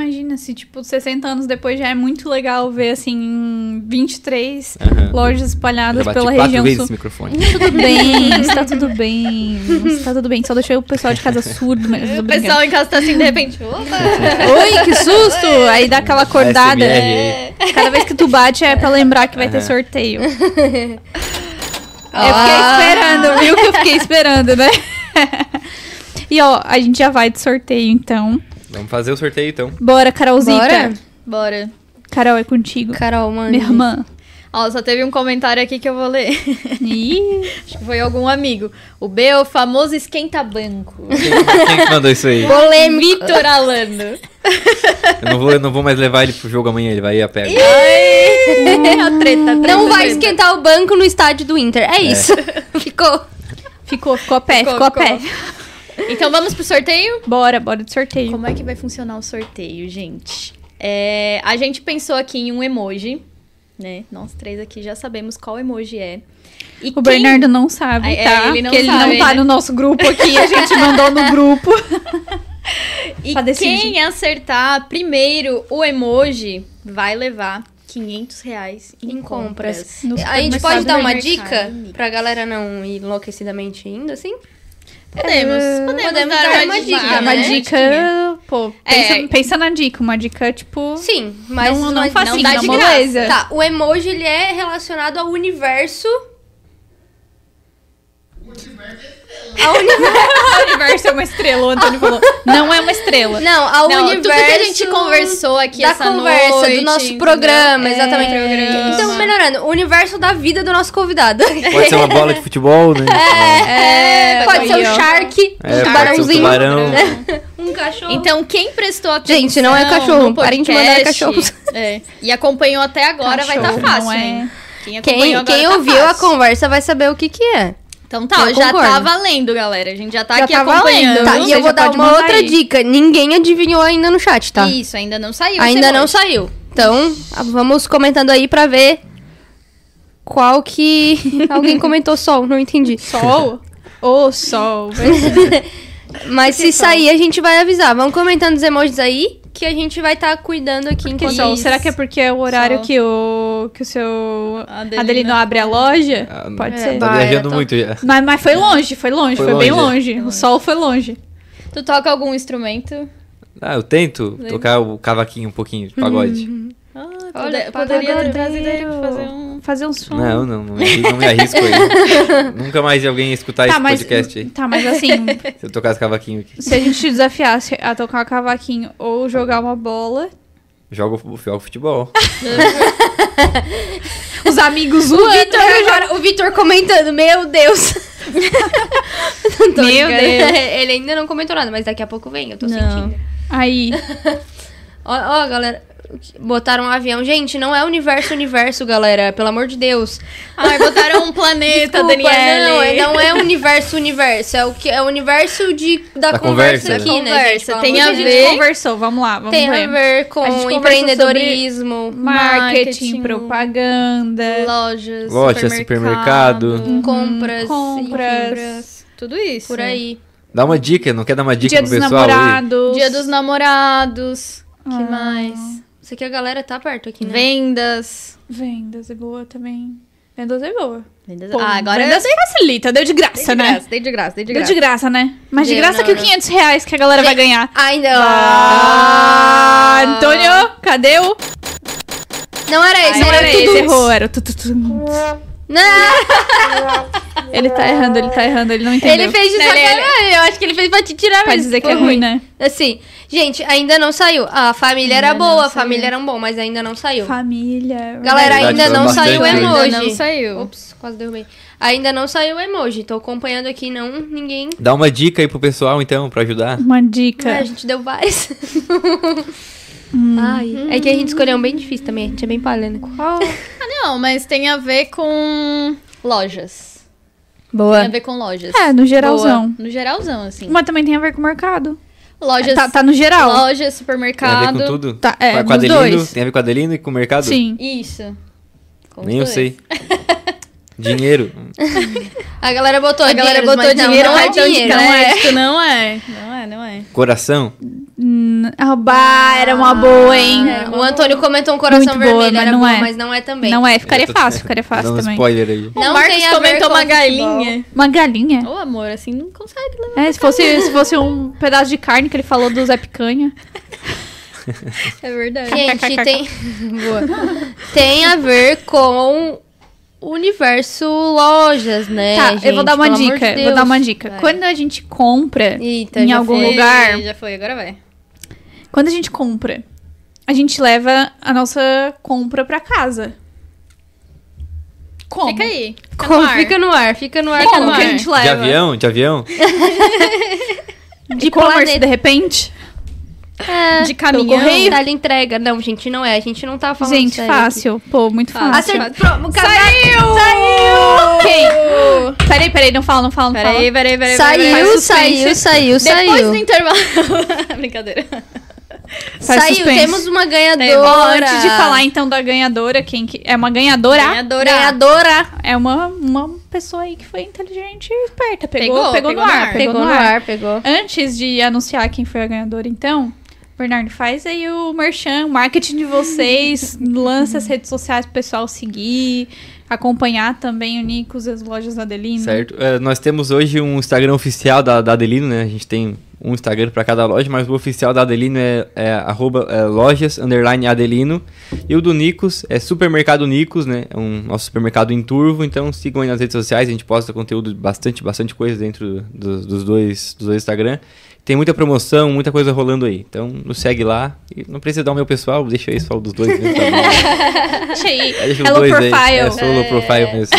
Imagina se, tipo, 60 anos depois já é muito legal ver, assim, 23 Aham. lojas espalhadas pela região vezes sul. esse microfone. Tudo bem, está (laughs) tudo bem. Está tudo bem. Só deixei o pessoal de casa surdo, mas O pessoal em casa tá assim, de repente. Opa! Oi, que susto! Aí dá aquela acordada. Aí. Cada vez que tu bate é pra lembrar que vai ter Aham. sorteio. Eu fiquei esperando, viu que eu fiquei esperando, né? (laughs) E ó, a gente já vai de sorteio, então. Vamos fazer o sorteio então. Bora, Carolzita. Bora? Bora. Carol, é contigo. Carol, mano. Minha irmã. Ó, só teve um comentário aqui que eu vou ler. Ih, (laughs) Acho que foi algum amigo. O B é o famoso esquenta-banco. Quem, quem que mandou isso aí? Polêmico. Vitor Alano. Eu não vou, eu não vou mais levar ele pro jogo amanhã, ele vai ir a pé. a treta, a treta. Não vai treta. esquentar o banco no estádio do Inter. É isso. (laughs) Ficou. ficou, ficou a pé, Ficou, ficou, a pé. Então vamos pro sorteio? Bora, bora de sorteio. Como é que vai funcionar o sorteio, gente? É, a gente pensou aqui em um emoji, né? Nós três aqui já sabemos qual emoji é. E O quem- Bernardo não sabe, É, tá? ele não Porque ele sabe, não tá né? no nosso grupo aqui, a gente mandou no (laughs) grupo. E quem acertar primeiro o emoji vai levar 500 reais em, Em compras. compras. No A gente pode dar uma do dica pra galera não ir enlouquecidamente indo, assim? Podemos, É, podemos, podemos dar, dar uma, dica, Ah, uma né? dica, pô, pensa, É. pensa na dica, uma dica, tipo... Sim, mas Não- não mas facinho, não dá de moleza. Tá, o emoji ele é relacionado ao universo. Ao universo. (laughs) O universo é uma estrela, o Antônio falou. Não é uma estrela. Não, ao Não, universo. tudo que a gente conversou aqui da essa conversa, noite, do nosso programa, É, exatamente. programa. Então, melhorando, o universo da vida do nosso convidado. Pode ser uma bola de futebol, né? É, Pode ser um shark, É, um pode ser um tubarãozinho, tubarão. (laughs) um cachorro. Então, quem prestou atenção Gente, não é cachorro, parem de mandar cachorros. é, e acompanhou até agora, vai estar Cachorro, fácil, não é- hein? Quem, acompanhou quem, agora quem tá ouviu a fácil. conversa vai saber o que que é. Então tá, Eu já concordo. tá valendo, galera. A gente já tá Já aqui tá acompanhando. Tá, e eu vou dar uma outra aí. dica. Ninguém adivinhou ainda no chat, tá? Isso, ainda não saiu. Ainda não saiu. Então, vamos comentando aí pra ver qual que... (laughs) Alguém comentou sol, não entendi. Sol? Ô, sol. (laughs) Mas se sair, a gente vai avisar. Vamos comentando os emojis aí, que a gente vai estar cuidando aqui Que enquanto... sol? Isso. Será que é porque é o horário Sol. que o, que o seu Adelino. Adelino abre a loja? Ah, Pode É, ser. Tá Vai, viajando tô- muito já. Mas, mas foi longe, foi longe, foi, Foi bem longe. longe. O sol foi longe. Tu toca algum instrumento? Ah, eu tento tocar o cavaquinho um pouquinho de pagode. Ah, Olha, pode- poderia pagodeiro. trazer ideia pra fazer um... Fazer um som. Não, não, não, me- não me arrisco aí. (laughs) Nunca mais alguém escutar tá, esse mas, podcast aí. tá, mas assim, (laughs) Se eu tocar esse cavaquinho aqui. se a gente te desafiasse a tocar cavaquinho ou jogar uma bola, Jogo, jogo futebol. (laughs) os amigos O zoando. Vitor agora, o Vitor comentando, meu Deus. Meu. Deus. Ele ainda não comentou nada, mas daqui a pouco vem, eu tô Não. sentindo. Aí, Ó, ó, galera, botaram um avião. Gente, não é universo, universo, galera, pelo amor de Deus. Ai, botaram um planeta, Desculpa, Daniele. não, é- não é universo, universo, é o que é o universo de, da, Da conversa, conversa, aqui, né? gente? Conversa, Pelo tem a a ver. gente conversou, vamos lá, vamos Tem ver. a ver com A gente empreendedorismo, Marketing, Marketing, propaganda, Lojas, Loja, supermercado, supermercado. compras, compras, Tudo isso. por aí. Dá uma dica, não quer dar uma dica dia pro dos pessoal aí? namorados. Dia dos namorados. que Ah. mais? Isso aqui a galera tá perto aqui, né? Vendas. Vendas é boa também. Vendas é boa. Vendas. Pô, ah, agora vendas eu facilita, deu de graça, dei de né? graça, dei de graça, dei de Deu graça. de graça, né? Mas de Deu, graça não, que o não. 500 reais que a galera vai ganhar. Ainda. Ah, Antônio, cadê o... Não era esse, Não era, era esse, tudo. errou, era o tu, tu, tu. Não, (laughs) Ele tá errando, ele tá errando, ele não entendeu. ele fez de Não, ele- sacanagem. Eu acho que ele fez pra te tirar Pode mesmo. dizer que é ruim, né? Assim, gente, ainda não saiu. A família era Ainda não boa, a família era bom, mas ainda não saiu. Família. Galera, ainda não saiu o hoje. emoji. Ainda não saiu. Ops, quase derrubei. Ainda não saiu o emoji. Tô acompanhando aqui, não, ninguém. Dá uma dica aí pro pessoal, então, pra ajudar. Uma dica. Ah, a gente deu vários. (laughs) Hum. Ai, é que a gente escolheu um bem difícil também. A gente é bem palha, né? Qual? Ah, não, mas tem a ver com lojas. Tem Boa. a ver com lojas. É, no geralzão. Boa. No geralzão, assim. Mas também tem a ver com o mercado. Lojas. Tá, tá no geral. Lojas, Tem a ver supermercado. com tudo? Tá, é, com Adelino, dois. tem a ver com Adelino e com o mercado? Sim. Isso. Com Nem eu sei. (laughs) Dinheiro. A galera botou A galera botou não, dinheiro, não é cartão dinheiro. de Não é. Não é. Não é, não é. Coração. Hum, ah, bah, era uma boa, hein? É, o Antônio comentou um coração Muito boa, vermelho, mas era não boa, é. mas não é também. Não é, ficaria tô- fácil, ficaria fácil um também. spoiler aí. O Não Marcos comentou com uma futebol. galinha. Uma galinha. Ô, amor, assim não consegue levar. É, se fosse, se fosse um pedaço de carne que ele falou do Zé Picanha. É verdade. Gente, (laughs) tem... Boa. tem a ver com o universo lojas, né, tá, gente? eu vou dar uma dica. de vou dar uma dica. Vai. Quando a gente compra Eita, em algum foi. lugar, Já foi, agora vai. Quando a gente compra, a gente leva a nossa compra pra casa. Como? Fica aí. Fica Como? no ar. Fica no ar, fica no ar. Como no que a gente leva? De avião? De avião? De (laughs) e-commerce, de repente? É, De caminhão. correio? Tele entrega. Não, gente, não é. A gente não tá falando Gente, sério fácil. Pô, muito Fácil. fácil. Pro... Saiu! Saiu! Quem? Peraí, peraí, não fala, não fala, não fala. Peraí, peraí, peraí. Saiu, peraí. Saiu, suspense. saiu, Depois saiu. do intervalo. (laughs) Brincadeira. Faz Saiu, suspense. temos uma Ó, ganhadora. antes de falar então da ganhadora, quem que é uma ganhadora? Ganhadora. Ganhadora. É uma, uma pessoa aí que foi inteligente e esperta. Pegou, Pegou, pegou, pegou no no ar, ar. pegou, no ar, pegou. Antes de anunciar quem foi a ganhadora, então, Bernardo, faz aí o merchan, o marketing de vocês, (laughs) lança as redes sociais pro pessoal seguir, acompanhar também o Nicos e as lojas da Adelina. Certo. É, nós temos hoje um Instagram oficial da, da Adelino, né? A gente tem um Instagram para cada loja, mas o oficial da Adelino é, é, arroba, é lojas, underline Adelino. E o do Nicos é Supermercado Nicos, né? É um nosso supermercado em Turvo, então sigam aí nas redes sociais, a gente posta conteúdo, bastante, bastante coisa dentro dos, dos dois, dos dois Instagram. Tem muita promoção, muita coisa rolando aí. Então nos segue lá. E não precisa dar o meu pessoal, deixa aí só o dos dois mesmo, tá? (laughs) Deixa aí. É, deixa os Hello dois Profile. aí. É só o profile mesmo.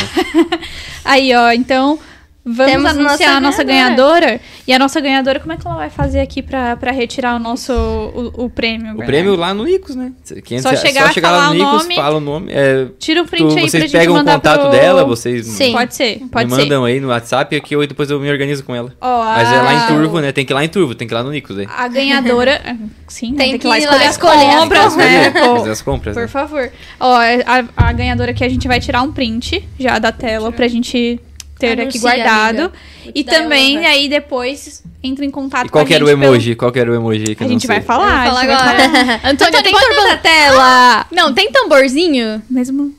(laughs) Aí, ó, então vamos Temos anunciar nossa a nossa ganhadora. E a nossa ganhadora, como é que ela vai fazer aqui pra, pra retirar o nosso o, o prêmio? O Bernardo? prêmio lá no Nicos, né? Quem Só ansia- chegar, chegar falar lá no o Nicos, nome. fala o nome. É, Tira o tu- print aí pra vocês gente pegam o contato pro... dela, vocês Sim. Pode ser, pode me ser. mandam aí no WhatsApp que eu depois eu me organizo com ela. Ó, Mas é lá em Turvo, né? Tem que ir lá em Turvo, tem que ir lá no Nicos aí. A ganhadora. (laughs) Sim, né? Tem tem que que ir lá escolher as compras, né? Fazer as compras, Por né? favor. Ó, a, a ganhadora aqui a gente vai tirar um print já da tela pra gente ter aqui guardado. E também honra. aí depois entra em contato E qual com que a era o gente pelo- emoji? Qual que era o emoji aí que A gente vai falar. A falar gente vai agora. falar. (laughs) Antônia, tem tambor... na tela! Não, tem tamborzinho? Mesmo.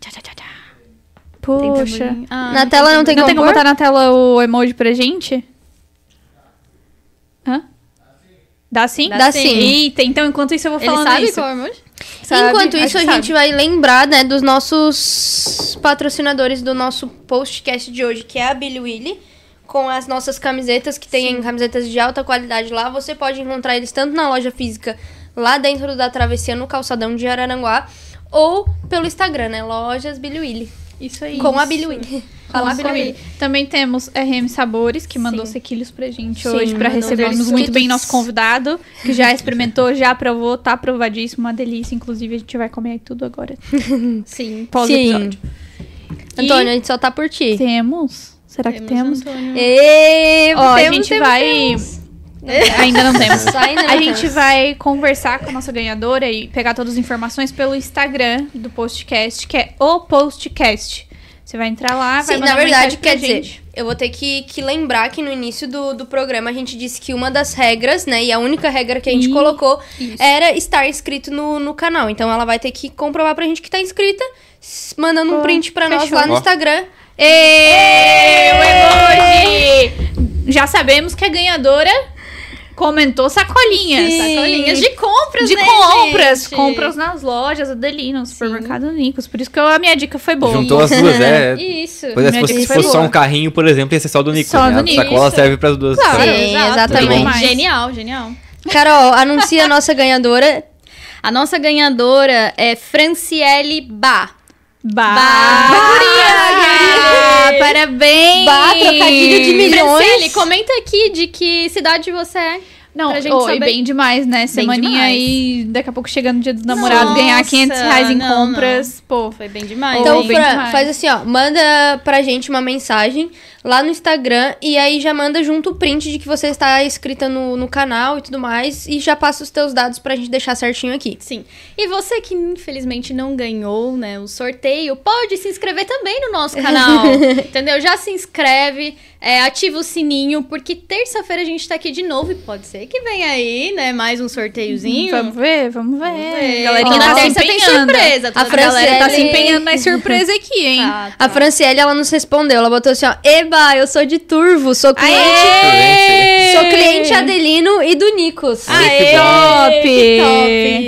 Tchá, tchá, tchá, tchá. Tem Poxa. tamborzinho? Ah, Na tela não tem Não tem como botar na tela o emoji pra gente? Hã? Dá sim? Dá sim. Eita, então enquanto isso eu vou Ele falando sabe isso. qual é o emoji? Sabe? Enquanto isso, a gente sabe. vai lembrar, né, dos nossos patrocinadores do nosso postcast de hoje, que é a Billy Willy, com as nossas camisetas, que tem camisetas de alta qualidade lá. Você pode encontrar eles tanto na loja física, lá dentro da travessia, no calçadão de Araranguá, ou pelo Instagram, né, lojas Billy Willy, Isso aí. com a Billy Willy. Fala Com a Billy Billy. Também temos RM Sabores, que mandou Sim. sequilhos pra gente Sim, hoje, pra recebermos muito bem nosso convidado, que já (laughs) experimentou, já provou, tá aprovadíssimo, uma delícia. Inclusive, a gente vai comer tudo agora. (laughs) Sim. (laughs) Pós Sim. episódio. Antônio, a gente só tá por ti. Temos? Será que temos? Antônio. Ê, Ó, a temos, gente temos, vai. temos. Ainda não temos. Só ainda não A gente temos. vai conversar com a nossa ganhadora e pegar todas as informações pelo Instagram do Postcast, que é o Postcast. Você vai entrar lá, vai Sim, mandar na verdade, quer dizer, gente. eu vou ter que, que lembrar que no início do, do programa a gente disse que uma das regras, né, e a única regra que a gente Ih, colocou isso. era estar inscrito no, no canal. Então ela vai ter que comprovar pra gente que tá inscrita, mandando um print pra nós fechou. lá no Ó. Instagram. Ê, o emoji! Já sabemos que a ganhadora comentou sacolinhas. Sacolinhas de compras, De né, compras, gente? compras nas lojas, Adelina, no supermercado Nicos. Por isso que eu- a minha dica foi boa. Juntou as duas, é. (laughs) Isso. Pois é, se fosse, se fosse só um carrinho, por exemplo, ia ser só do Nico. Só né? do A Nico. sacola serve pras duas. Claro? Sim, exatamente. Genial, genial. Carol, anuncia a nossa ganhadora. A nossa ganhadora é Franciele Bá. Bah! Bah! Ah, Parabéns! Bah, trocadilho de milhões. Franciele, comenta aqui de que cidade você é. Não, pra gente oh, saber. bem demais, né? Semaninha aí, daqui a pouco chegando o dia dos namorados, Nossa, ganhar 500 reais em não, compras. Pô, Foi bem demais. Então, bem Fran, demais. faz assim, ó. Manda pra gente uma mensagem lá no Instagram e aí já manda junto o print de que você está inscrita no, no canal e tudo mais. E já passa os teus dados pra gente deixar certinho aqui. Sim. E você que infelizmente não ganhou, né, o sorteio, pode se inscrever também no nosso canal. (laughs) entendeu? Já se inscreve, é, ativa o sininho, porque terça-feira a gente tá aqui de novo e pode ser que venha aí, né, mais um sorteiozinho. vamos ver, vamos ver. Vamos ver. Galerinha tá na se terça tem surpresa. A A galera tá se Franciele- empenhando nas surpresas aqui, hein? (laughs) Tá, A tá. Franciele, ela nos respondeu. Ela botou assim, ó. Eba, eu sou de Turvo, sou cliente... Aê! Sou cliente Adelino e do Nicos. Aê! Que Top!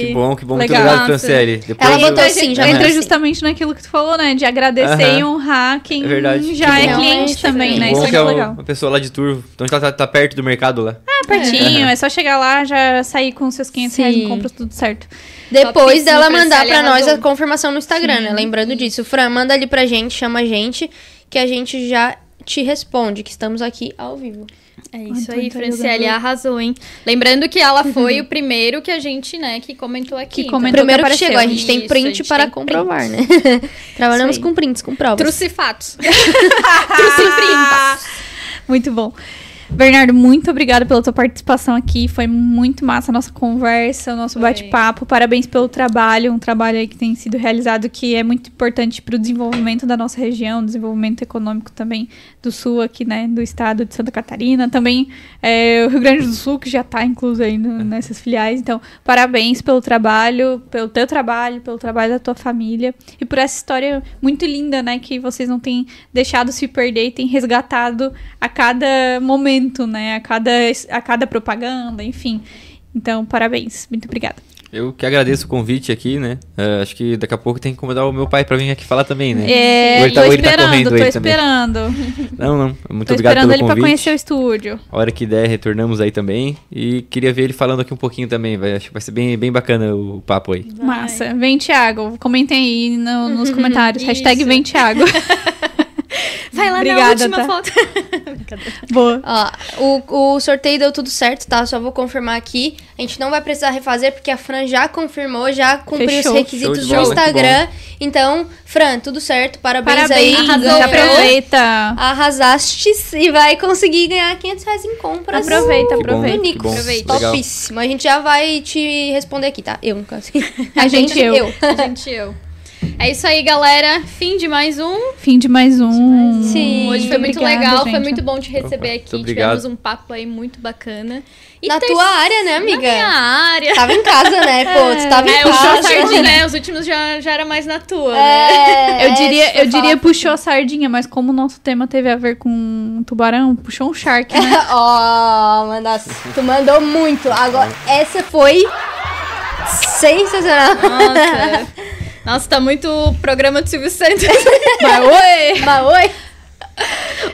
Que bom, que bom. Muito Legal. obrigado, Franciele. Depois Ela eu- botou assim, já Entra mandou (laughs) assim. justamente naquilo que tu falou, né? De agradecer Aham. e honrar quem É verdade. já Que é bom. cliente também, que né? Que Isso bom é que é muito legal. uma pessoa lá de Turvo. Então a gente tá, tá perto do mercado lá. Ah, pertinho. É. só chegar lá, já sair com seus 500 reais Sim. em compras, tudo certo. Depois Topíssimo, dela mandar pra nós a confirmação no Instagram, né? Lembrando disso. Fran, manda ali pra gente, chama a gente, que a gente já te responde, que estamos aqui ao vivo. É isso tô aí. Franciele arrasou, hein? Lembrando que ela foi o primeiro que a gente, né, que comentou aqui. Que então. comentou. Primeiro que apareceu. chegou, a gente tem Isso, print a gente para tem comprovar, né? (laughs) Trabalhamos com prints, com provas. Trouxe fatos. (laughs) (laughs) Muito bom. Bernardo, muito obrigada pela tua participação aqui. Foi muito massa a nossa conversa, o nosso bate-papo. Parabéns pelo trabalho, um trabalho aí que tem sido realizado que é muito importante para o desenvolvimento da nossa região, desenvolvimento econômico também do sul aqui, né, do estado de Santa Catarina. Também é, o Rio Grande do Sul, que já está incluso aí no- nessas filiais. Então, parabéns pelo trabalho, pelo teu trabalho, pelo trabalho da tua família e por essa história muito linda, né, que vocês não têm deixado se perder e têm resgatado a cada momento, né, a cada, a cada propaganda, enfim. Então, parabéns. Muito obrigada. Eu que agradeço o convite aqui, né? É, acho que daqui a pouco tem que convidar o meu pai pra vir aqui falar também, né? É, ele tá- tô ele tá esperando, correndo tô aí também. esperando. (laughs) Não, não. Muito tô obrigado esperando pelo ele pra convite. conhecer o estúdio. A hora que der, retornamos aí também. E queria ver ele falando aqui um pouquinho também. Vai, acho que vai ser bem, bem bacana o papo aí. Massa. Vem, Thiago. Comentem aí no- nos (laughs) comentários. Hashtag vem, Thiago. (laughs) Vai lá Obrigada, na última tá? foto. (laughs) Boa. Ó, o, o sorteio deu tudo certo, tá? Só vou confirmar aqui. A gente não vai precisar refazer, porque a Fran já confirmou, já cumpriu Fechou. os requisitos do Instagram. Então, Fran, tudo certo. Parabéns, aí. Parabéns. ganhou. Aproveita. Arrasaste e vai conseguir ganhar 500 reais em compras. Aproveita, bom, aproveita. Bom. Aproveita. Topíssimo. A gente já vai te responder aqui, tá? Eu, no caso. A gente, (laughs) eu. Gente, eu. É isso aí, galera. Fim de mais um. Fim de mais um. Sim. Hoje foi muito Obrigada, legal, foi gente. muito bom te receber Opa, aqui. muito. Tivemos um papo aí muito bacana. E Na ter- tua área, né, amiga? Na minha área. Tava em casa, né? Pô, tu tava em É, casa. sardinha, né? Os últimos já, já era mais na tua, né? É, Eu diria, é, eu diria puxou a sardinha, mas como o nosso tema teve a ver com um tubarão, puxou um shark, né? (laughs) Ó, manda... tu mandou muito. Agora, essa foi sensacional. Nossa. (laughs) Nossa, tá muito o programa do Silvio Santos. (laughs) Mas, oi! Mas oi.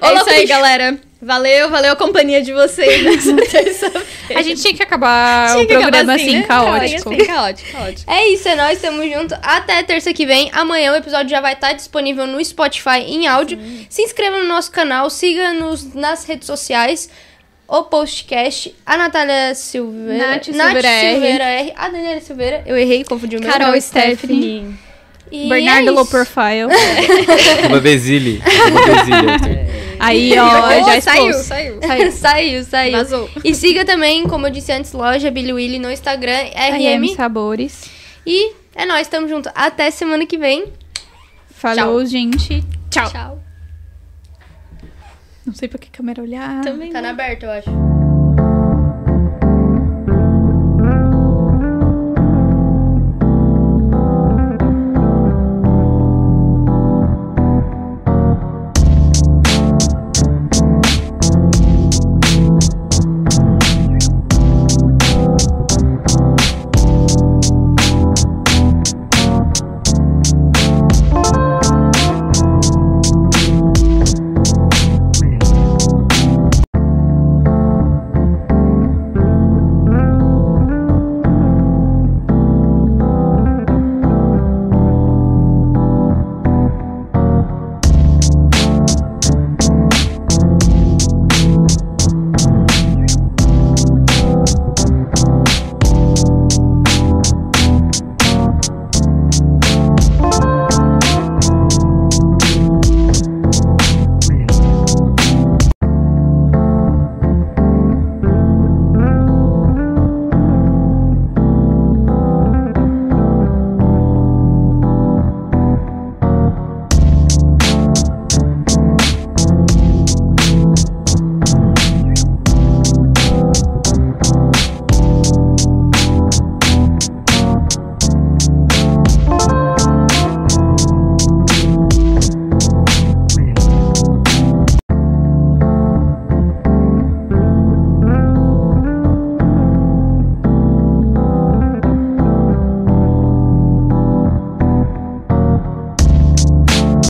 É isso aí, galera. Valeu, valeu a companhia de vocês (laughs) nessa terça-feira. A gente tinha que acabar Tinha o que acabar programa assim, né? caótico. Assim, caótico, caótico. É isso, é nóis, tamo junto. Até terça que vem. Amanhã o episódio já vai estar disponível no Spotify em áudio. Se inscreva no nosso canal, siga-nos nas redes sociais. O Postcast, a Natália Silveira. Nath Silveira R. Silveira R. A Daniela Silveira. Eu errei, confundi o meu. Carol Carol Stephanie. E Bernardo é Low. Profile. (laughs) Uma Basile. Aí, ó, Oh, (laughs) já saiu, saiu. (laughs) saiu, saiu. Vazou. E siga também, como eu disse antes, loja Billy Willy no Instagram, RM RM. Sabores. E é nóis, tamo junto. Até semana que vem. Falou, gente. Tchau. Tchau. Não sei pra que câmera olhar. Também Tá não. na aberta, eu acho.